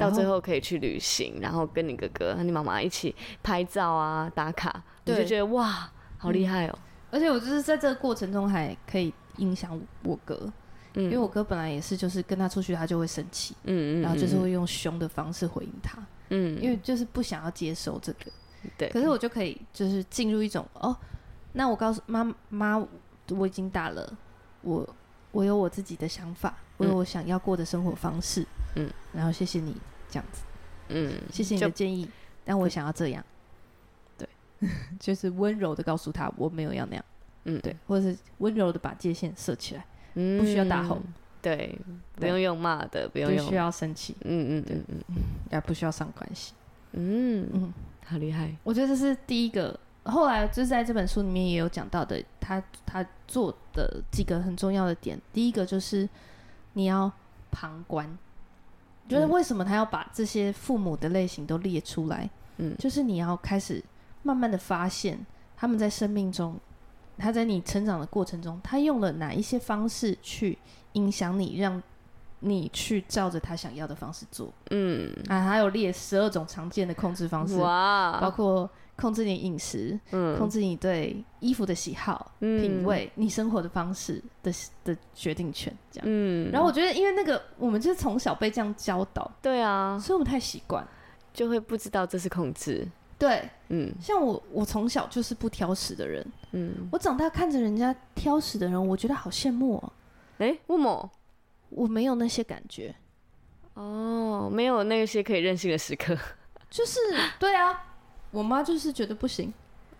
到最后可以去旅行，然后跟你哥哥和你妈妈一起拍照啊打卡，我就觉得哇，好厉害哦！而且我就是在这个过程中还可以影响我哥，因为我哥本来也是，就是跟他出去他就会生气，嗯嗯，然后就是会用凶的方式回应他，嗯，因为就是不想要接受这个，对，可是我就可以就是进入一种哦。那我告诉妈妈，我已经大了，我我有我自己的想法，我有我想要过的生活方式，嗯，然后谢谢你这样子，嗯，谢谢你的建议，但我想要这样，对，就是温柔的告诉他我没有要那样，嗯，对，或者是温柔的把界限设起来，嗯，不需要大吼，对，不用用骂的，不用不需要生气，嗯嗯嗯嗯，也不需要伤关系，嗯嗯，好厉害，我觉得这是第一个。后来就是在这本书里面也有讲到的，他他做的几个很重要的点。第一个就是你要旁观，觉得为什么他要把这些父母的类型都列出来？嗯，就是你要开始慢慢的发现他们在生命中，他在你成长的过程中，他用了哪一些方式去影响你，让你去照着他想要的方式做。嗯，啊，还有列十二种常见的控制方式，哇，包括。控制你饮食，嗯，控制你对衣服的喜好、嗯、品味，你生活的方式的的决定权，这样。嗯，然后我觉得，因为那个我们就是从小被这样教导，对啊，所以我们太习惯，就会不知道这是控制。对，嗯，像我，我从小就是不挑食的人，嗯，我长大看着人家挑食的人，我觉得好羡慕哦。哎，为什么？我没有那些感觉。哦，没有那些可以任性的时刻。就是，对啊。我妈就是觉得不行，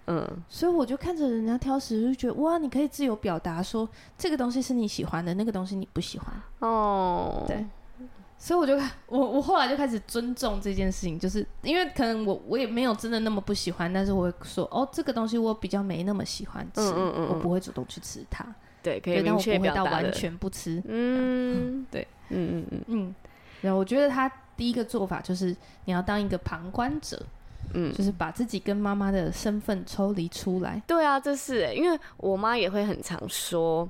嗯，所以我就看着人家挑食，就觉得哇，你可以自由表达，说这个东西是你喜欢的，那个东西你不喜欢。哦，对，所以我就 我我后来就开始尊重这件事情，就是因为可能我我也没有真的那么不喜欢，但是我会说哦，这个东西我比较没那么喜欢吃，嗯嗯嗯，我不会主动去吃它，对，可以明确表达到完全不吃，嗯，对，嗯嗯嗯。嗯，然后我觉得他第一个做法就是你要当一个旁观者。嗯，就是把自己跟妈妈的身份抽离出来。对啊，这是哎，因为我妈也会很常说，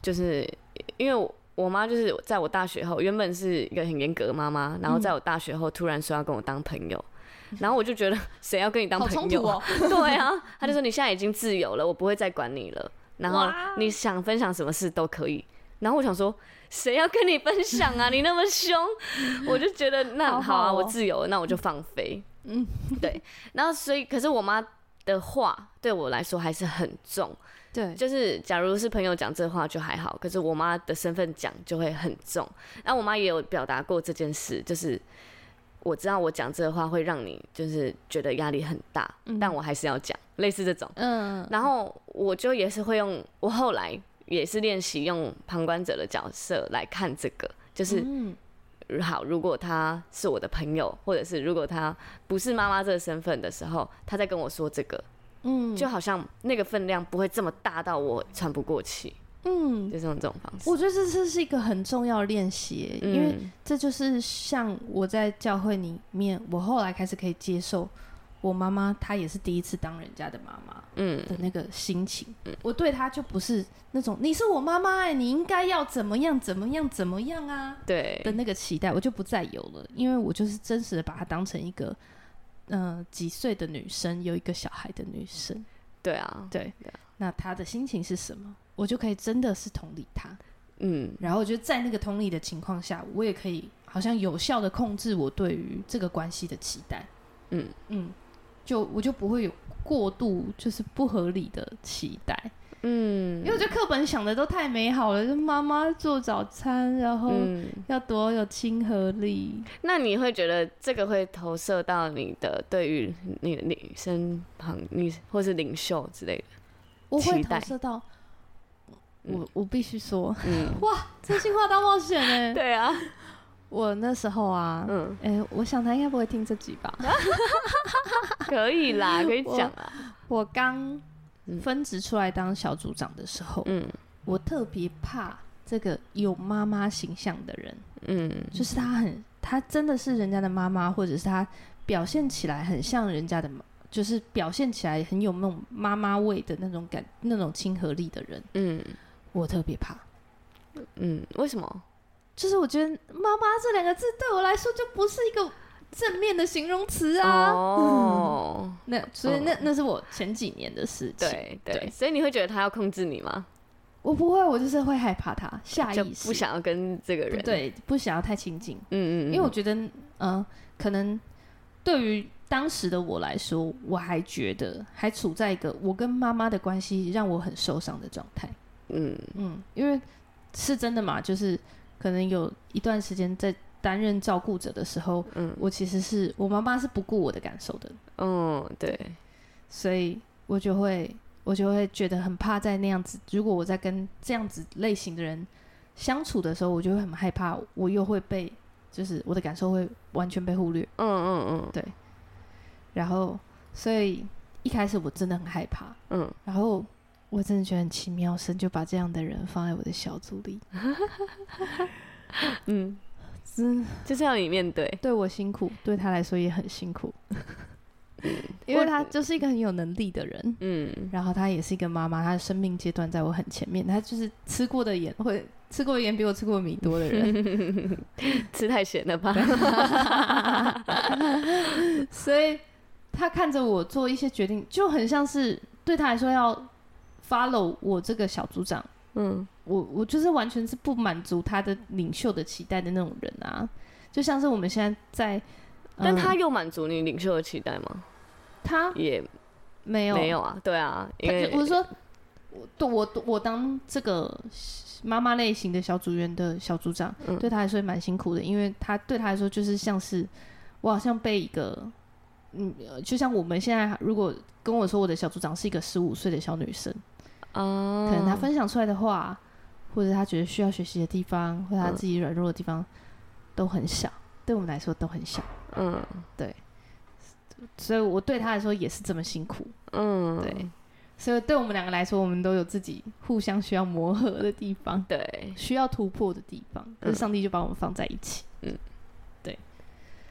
就是因为我妈就是在我大学后，原本是一个很严格的妈妈，然后在我大学后突然说要跟我当朋友，嗯、然后我就觉得谁要跟你当朋友？哦、对啊，她就说你现在已经自由了，我不会再管你了，然后你想分享什么事都可以。然后我想说，谁要跟你分享啊？你那么凶，我就觉得那好啊，我自由了，那我就放飞。嗯，对，然后所以，可是我妈的话对我来说还是很重，对，就是假如是朋友讲这话就还好，可是我妈的身份讲就会很重。然后我妈也有表达过这件事，就是我知道我讲这话会让你就是觉得压力很大，嗯、但我还是要讲，类似这种，嗯，然后我就也是会用，我后来也是练习用旁观者的角色来看这个，就是。嗯好，如果他是我的朋友，或者是如果他不是妈妈这个身份的时候，他在跟我说这个，嗯，就好像那个分量不会这么大到我喘不过气，嗯，就是用这种方式。我觉得这这是一个很重要的练习，嗯，因为这就是像我在教会里面，我后来开始可以接受。我妈妈她也是第一次当人家的妈妈，嗯，的那个心情，嗯，我对她就不是那种你是我妈妈哎，你应该要怎么样怎么样怎么样啊，对。的那个期待，我就不再有了，因为我就是真实的把她当成一个，嗯，呃，几岁的女生，有一个小孩的女生，对啊，对，那她的心情是什么，我就可以真的是同理她，嗯，然后我觉得在那个同理的情况下，我也可以好像有效的控制我对于这个关系的期待，嗯。嗯。就我就不会有过度就是不合理的期待，嗯，因为我觉得课本想的都太美好了，就妈妈做早餐，然后要多有亲和力。嗯。那你会觉得这个会投射到你的对于你的女生旁，你或是领袖之类的？我会投射到，我我必须说，嗯，哇，真心话大冒险哎，对啊，我那时候啊，嗯，哎，我想他应该不会听这集吧？可以啦，可以讲啊。我刚分职出来当小组长的时候，嗯，我特别怕这个有妈妈形象的人，嗯，就是他很，他真的是人家的妈妈，或者是他表现起来很像人家的，就是表现起来很有那种妈妈味的那种感，那种亲和力的人，嗯，我特别怕，嗯，为什么？就是我觉得“妈妈”这两个字对我来说就不是一个。正面的形容词啊，哦，嗯、那所以那、哦、那是我前几年的事情，对对，对，所以你会觉得他要控制你吗？我不会，我就是会害怕他，下意识。不想要跟这个人，对，不想要太亲近，嗯，嗯嗯，因为我觉得，嗯、呃，可能对于当时的我来说，我还觉得还处在一个我跟妈妈的关系让我很受伤的状态，嗯。嗯，因为是真的嘛，就是可能有一段时间在。担任照顾者的时候，嗯，我其实是我妈妈是不顾我的感受的，嗯，对，所以我就会我就会觉得很怕在那样子，如果我在跟这样子类型的人相处的时候，我就会很害怕，我又会被就是我的感受会完全被忽略，嗯嗯嗯，对，然后所以一开始我真的很害怕，嗯，然后我真的觉得很奇妙，神就把这样的人放在我的小组里，嗯。嗯，就是要你面对，对我辛苦，对他来说也很辛苦，因为他就是一个很有能力的人，嗯，然后他也是一个妈妈，他的生命阶段在我很前面，他就是吃过的盐会吃过的盐比我吃过的米多的人，吃太咸了吧？所以他看着我做一些决定，就很像是对他来说要 follow 我这个小组长。嗯，我我就是完全是不满足他的领袖的期待的那种人啊，就像是我们现在在，但他又满足你领袖的期待吗？他也没有没有啊，对啊，因为我是说，我我我当这个妈妈类型的小组员的小组长，嗯、对他来说也蛮辛苦的，因为他对他来说就是像是我好像被一个，嗯，就像我们现在如果跟我说我的小组长是一个十五岁的小女生。可能他分享出来的话，或者他觉得需要学习的地方，或者他自己软弱的地方，都很小，对我们来说都很小。嗯，对，所以我对他来说也是这么辛苦。嗯，对，所以对我们两个来说，我们都有自己互相需要磨合的地方，对，需要突破的地方。可是上帝就把我们放在一起。嗯，对，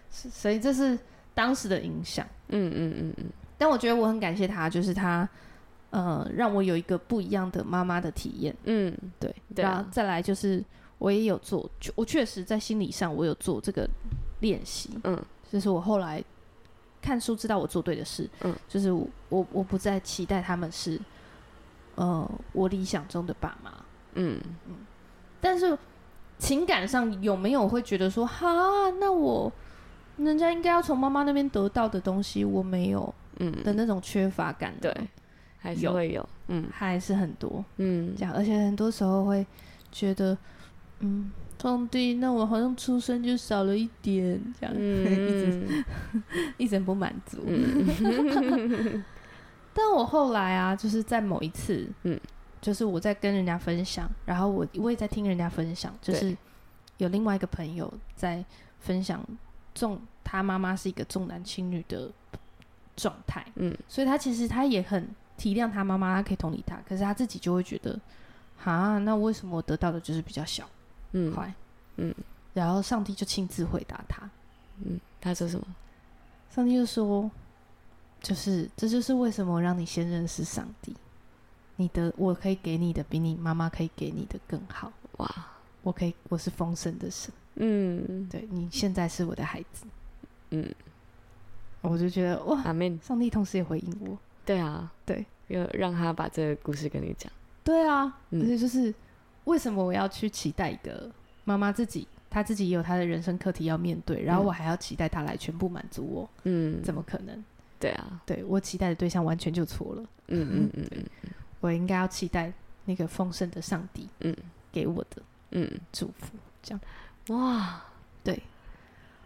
所以这是当时的影响。嗯嗯嗯嗯。但我觉得我很感谢他，就是他。呃，让我有一个不一样的妈妈的体验。嗯，对。对啊，然后再来就是，我也有做，我确实在心理上我有做这个练习。嗯，就是我后来看书知道我做对的事。嗯，就是我我，我不再期待他们是，呃，我理想中的爸妈。嗯嗯。但是情感上有没有会觉得说，哈，那我人家应该要从妈妈那边得到的东西，我没有，嗯的那种缺乏感。对。还是会有，嗯，还是很多，嗯，这样，而且很多时候会觉得，嗯，上帝，那我好像出生就少了一点，这样，嗯、一直 一直不满足。嗯、但我后来啊，就是在某一次，嗯，就是我在跟人家分享，然后我我也在听人家分享，就是有另外一个朋友在分享重他妈妈是一个重男轻女的状态，嗯，所以他其实他也很。体谅他妈妈，他可以同理他，可是他自己就会觉得，啊，那为什么我得到的就是比较小，嗯，坏，嗯，然后上帝就亲自回答他，嗯，他说什么？上帝就说，就是这就是为什么我让你先认识上帝，你的我可以给你的比你妈妈可以给你的更好，哇，我可以我是丰盛的神，嗯，对，你现在是我的孩子，嗯，我就觉得哇，阿们，上帝同时也回应我。对啊，对，要让他把这个故事跟你讲。对啊，嗯、而且就是为什么我要去期待一个妈妈自己，她自己也有她的人生课题要面对，然后我还要期待她来全部满足我？嗯，怎么可能？对啊，对我期待的对象完全就错了。嗯嗯嗯嗯，我应该要期待那个丰盛的上帝，嗯，给我的，嗯，祝福，这样。哇，对，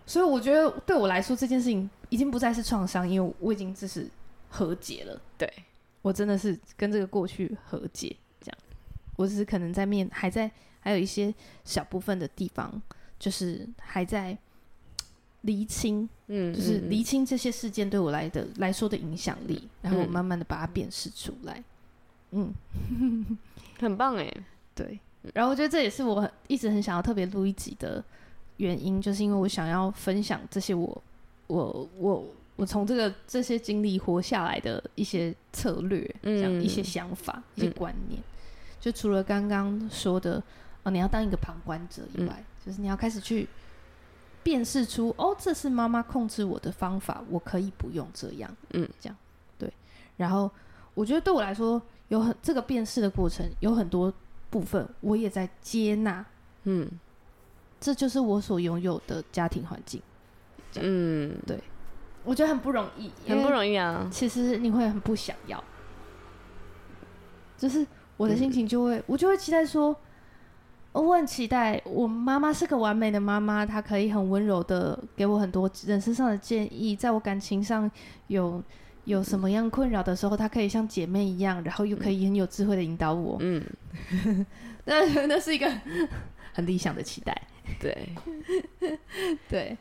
所以我觉得对我来说这件事情已经不再是创伤，因为我已经只是。和解了，对，我真的是跟这个过去和解，这样，我只是可能在面还在还有一些小部分的地方，就是还在厘清，嗯，就是厘清这些事件对我来的来说的影响力，然后我慢慢的把它辨识出来，嗯，很棒哎，对，然后我觉得这也是我一直很想要特别录一集的原因，就是因为我想要分享这些我我我我从这个这些经历活下来的一些策略，这样一些想法，一些观念，就除了刚刚说的。哦，你要当一个旁观者以外，嗯、就是你要开始去辨识出，哦，这是妈妈控制我的方法，我可以不用这样，嗯，这样对。然后我觉得对我来说，有很这个辨识的过程，有很多部分我也在接纳，嗯，这就是我所拥有的家庭环境，嗯，对，我觉得很不容易，很不容易啊。其实你会很不想要，就是我的心情就会，嗯、我就会期待说。我很期待，我妈妈是个完美的妈妈，她可以很温柔的给我很多人生上的建议，在我感情上有有什么样困扰的时候，她可以像姐妹一样，然后又可以很有智慧的引导我。嗯，那那是一个很理想的期待。对，对。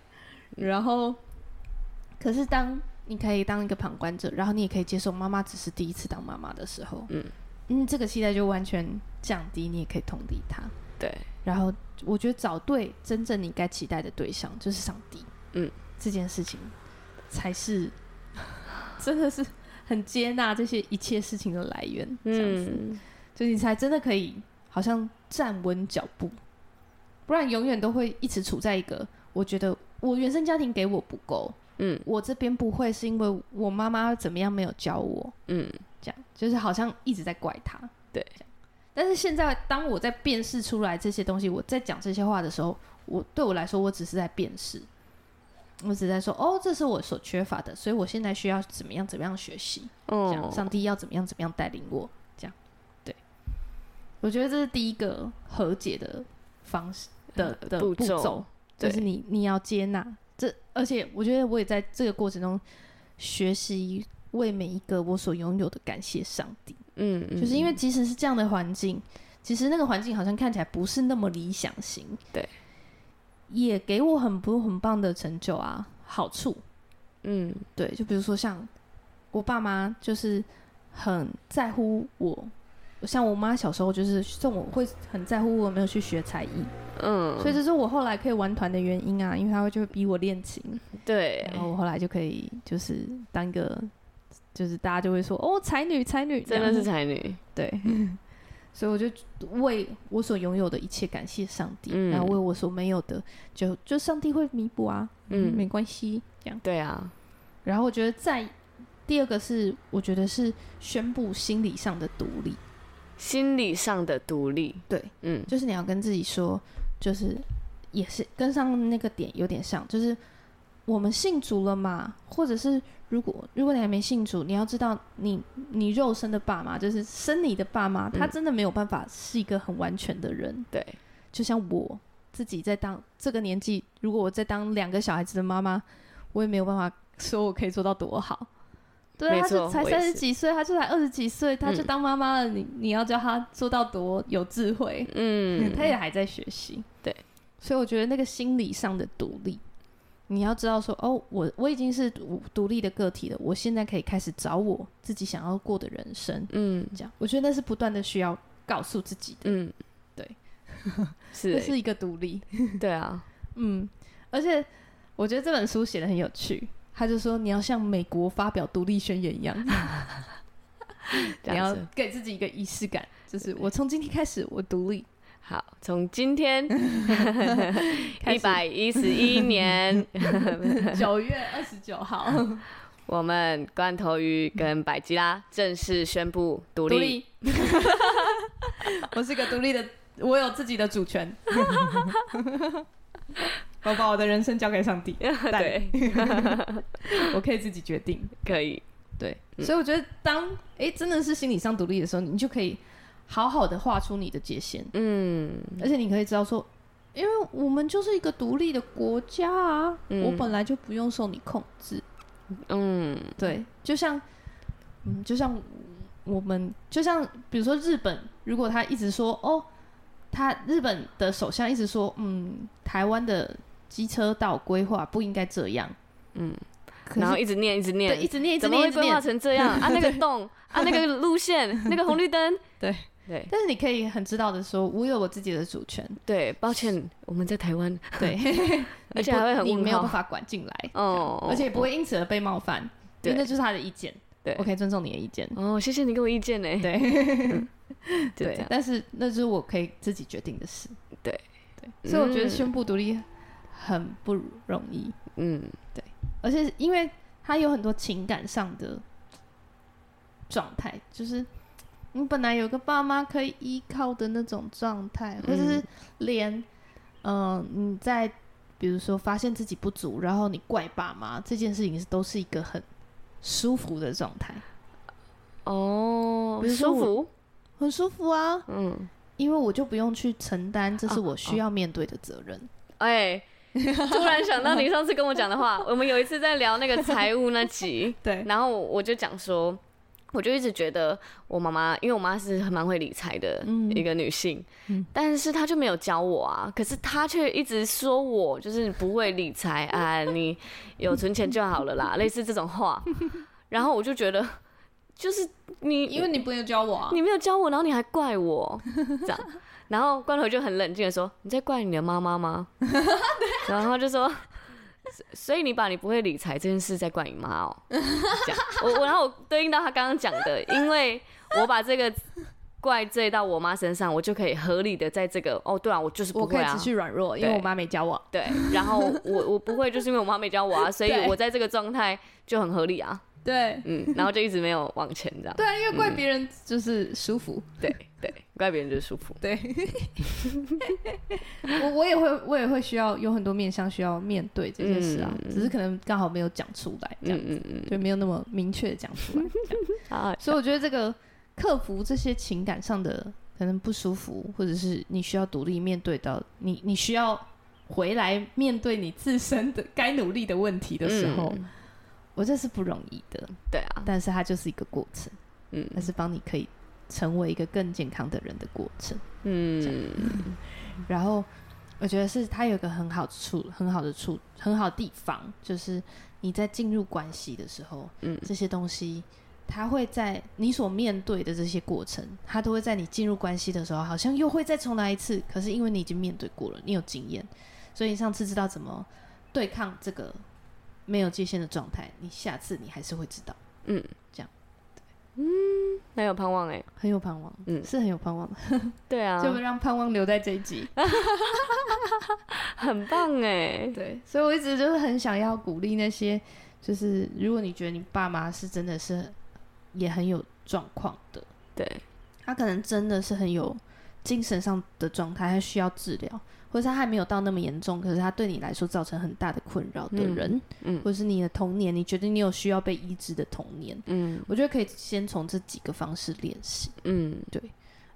然后，可是当你可以当一个旁观者，然后你也可以接受妈妈只是第一次当妈妈的时候，嗯。嗯，这个期待就完全降低，你也可以同理他。对，然后我觉得找对真正你该期待的对象就是上帝，嗯，这件事情才是 真的是很接纳这些一切事情的来源，这样子，嗯，就你才真的可以好像站稳脚步，不然永远都会一直处在一个我觉得我原生家庭给我不够，嗯，我这边不会是因为我妈妈怎么样没有教我，嗯，这样就是好像一直在怪他，对。但是现在，当我在辨识出来这些东西，我在讲这些话的时候，我对我来说，我只是在辨识，我只在说，哦，这是我所缺乏的，所以我现在需要怎么样怎么样学习，这样，上帝要怎么样怎么样带领我，这样，对，我觉得这是第一个和解的方式的的步骤，就是你你要接纳这，而且我觉得我也在这个过程中学习为每一个我所拥有的感谢上帝。嗯，就是因为即使是这样的环境，其实那个环境好像看起来不是那么理想型，对，也给我很不很棒的成就啊，好处，嗯，对，就比如说像我爸妈就是很在乎我，像我妈小时候就是送我会很在乎我没有去学才艺，嗯，所以这是我后来可以玩团的原因啊，因为她会就会逼我练琴，对，然后我后来就可以就是当一个。就是大家就会说哦，才女才女，真的是才女，对，所以我就为我所拥有的一切感谢上帝，嗯、然后为我所没有的，就就上帝会弥补啊，嗯，没关系，这样，对啊。然后我觉得在第二个是，我觉得是宣布心理上的独立，心理上的独立，对，嗯，就是你要跟自己说，就是也是跟上那个点有点像，就是我们信主了嘛，或者是。如果如果你还没信主，你要知道你，你你肉身的爸妈就是生你的爸妈，他真的没有办法是一个很完全的人。对，就像我自己在当这个年纪，如果我在当两个小孩子的妈妈，我也没有办法说我可以做到多好。对啊，他就才三十几岁，他就才二十几岁，他就当妈妈了。你你要教他做到多有智慧？嗯，他也还在学习。对，所以我觉得那个心理上的独立。你要知道说，哦，我我已经是独独立的个体了，我现在可以开始找我自己想要过的人生。嗯，这样，我觉得那是不断的需要告诉自己的。嗯，对，是，这是一个独立。对啊，嗯，而且我觉得这本书写的很有趣，他就说你要像美国发表独立宣言一样，你要给自己一个仪式感，就是我从今天开始，我独立。好，从今天 一百一十一年 九月二十九号，我们罐头鱼跟百吉拉正式宣布独立。独立我是个独立的，我有自己的主权。我把我的人生交给上帝，对，我可以自己决定，可以。对，嗯、所以我觉得当，哎真的是心理上独立的时候，你就可以。好好的画出你的界限，嗯，而且你可以知道说，因为我们就是一个独立的国家啊，嗯、我本来就不用受你控制，嗯，对，就像，嗯，就像我们就像比如说日本，如果他一直说哦，他日本的首相一直说，嗯，台湾的机车道规划不应该这样，嗯，然后一直念一直念，对，一直念一直念，怎么会规划成这样啊？那个 洞啊，那个路线，那个红绿灯，对。对，但是你可以很知道的说，我有我自己的主权。对，抱歉，我们在台湾。对，而且还会很你没有办法管进来哦，而且也不会因此而被冒犯。对，那就是他的意见。对，我可以尊重你的意见。哦，谢谢你给我意见呢。对，对，但是那就是我可以自己决定的事。对，对，所以我觉得宣布独立很不容易。嗯，对，而且因为他有很多情感上的状态，就是。你本来有个爸妈可以依靠的那种状态，或者是连，嗯、呃，你在比如说发现自己不足，然后你怪爸妈这件事情，都是一个很舒服的状态。哦，舒服，很舒服啊。嗯，因为我就不用去承担，这是我需要面对的责任。哎、哦哦欸，突然想到你上次跟我讲的话，我们有一次在聊那个财务那集，对，然后我就讲说。我就一直觉得我妈妈，因为我妈是蛮会理财的一个女性，但是她就没有教我啊。可是她却一直说我就是不会理财啊，你有存钱就好了啦，类似这种话。然后我就觉得，就是你，因为你没有教我啊，你没有教我，然后你还怪我这样。然后罐头就很冷静的说：“你在怪你的妈妈吗？”然后就说。所以你把你不会理财这件事在怪你妈哦，这样我我然后我对应到他刚刚讲的，因为我把这个怪罪到我妈身上，我就可以合理的在这个哦对啊，我就是不会啊，我可以持续软弱，因为我妈没教我。对，然后我我不会，就是因为我妈没教我啊，所以我在这个状态就很合理啊。对，嗯，然后就一直没有往前这样。对啊，因为怪别人就是舒服。对对，怪别人就是舒服。对，我我也会我也会需要有很多面向需要面对这件事啊，只是可能刚好没有讲出来这样子，就没有那么明确的讲出来。啊，所以我觉得这个克服这些情感上的可能不舒服，或者是你需要独立面对到你你需要回来面对你自身的该努力的问题的时候。我这是不容易的，对啊，但是它就是一个过程，嗯，它是帮你可以成为一个更健康的人的过程，嗯，然后我觉得是它有一个很好处、很好的处、很好的地方，就是你在进入关系的时候，嗯，这些东西它会在你所面对的这些过程，它都会在你进入关系的时候，好像又会再重来一次。可是因为你已经面对过了，你有经验，所以你上次知道怎么对抗这个。没有界限的状态，你下次你还是会知道，嗯，这样，对，嗯，很有盼望哎，很有盼望，嗯，是很有盼望的，对啊，就让盼望留在这一集，很棒哎，对，所以我一直就是很想要鼓励那些，就是如果你觉得你爸妈是真的是也很有状况的，对，他可能真的是很有精神上的状态，他需要治疗。或者他还没有到那么严重，可是他对你来说造成很大的困扰的人，嗯，嗯，或者是你的童年，你觉得你有需要被医治的童年，嗯，我觉得可以先从这几个方式练习，嗯，对，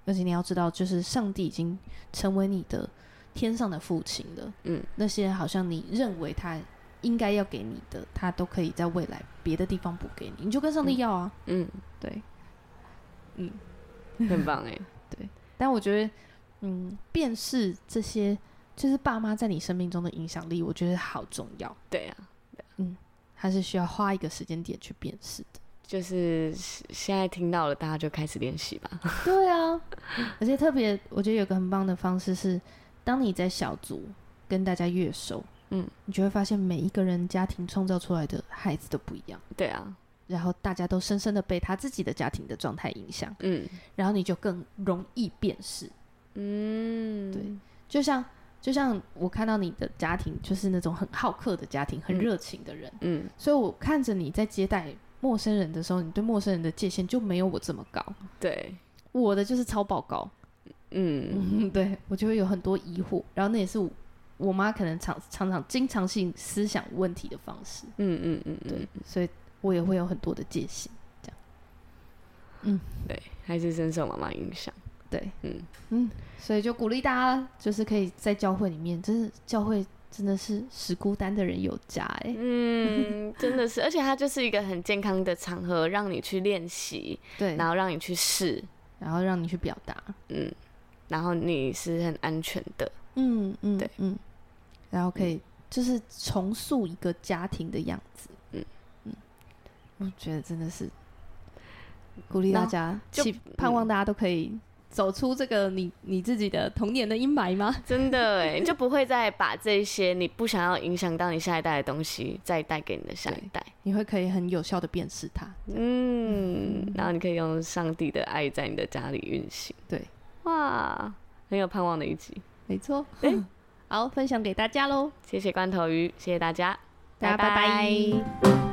而且你要知道，就是上帝已经成为你的天上的父亲了，嗯，那些好像你认为他应该要给你的，他都可以在未来别的地方补给你，你就跟上帝要啊，嗯，对，嗯，很棒哎，对，但我觉得。嗯，辨识这些就是爸妈在你生命中的影响力，我觉得好重要。对啊，嗯，还是需要花一个时间点去辨识的。就是现在听到了，大家就开始练习吧。对啊，而且特别，我觉得有个很棒的方式是，当你在小组跟大家越熟，嗯，你就会发现每一个人家庭创造出来的孩子都不一样。对啊，然后大家都深深的被他自己的家庭的状态影响，嗯，然后你就更容易辨识。嗯，对，就像就像我看到你的家庭，就是那种很好客的家庭，很热情的人，嗯，所以我看着你在接待陌生人的时候，你对陌生人的界限就没有我这么高，对，我的就是超爆高，嗯，嗯，对，我就会有很多疑惑，然后那也是我我妈可能常常常经常性思想问题的方式，嗯嗯嗯，对，所以我也会有很多的戒心，这样，嗯，对，还是深受妈妈影响。对，嗯。嗯，所以就鼓励大家，就是可以在教会里面，真是教会真的是使孤单的人有家哎，嗯，真的是，而且它就是一个很健康的场合，让你去练习，对，然后让你去试，然后让你去表达，嗯，然后你是很安全的，嗯嗯，对，嗯，然后可以就是重塑一个家庭的样子，我觉得真的是鼓励大家，期盼望大家都可以。走出这个你你自己的童年的阴霾吗？真的哎，你就不会再把这些你不想要影响到你下一代的东西再带给你的下一代。你会可以很有效的辨识它，嗯，然后你可以用上帝的爱在你的家里运行。对，哇，很有盼望的一集，没错。欸、好，分享给大家喽，谢谢罐头鱼，谢谢大家，大家拜拜。拜拜。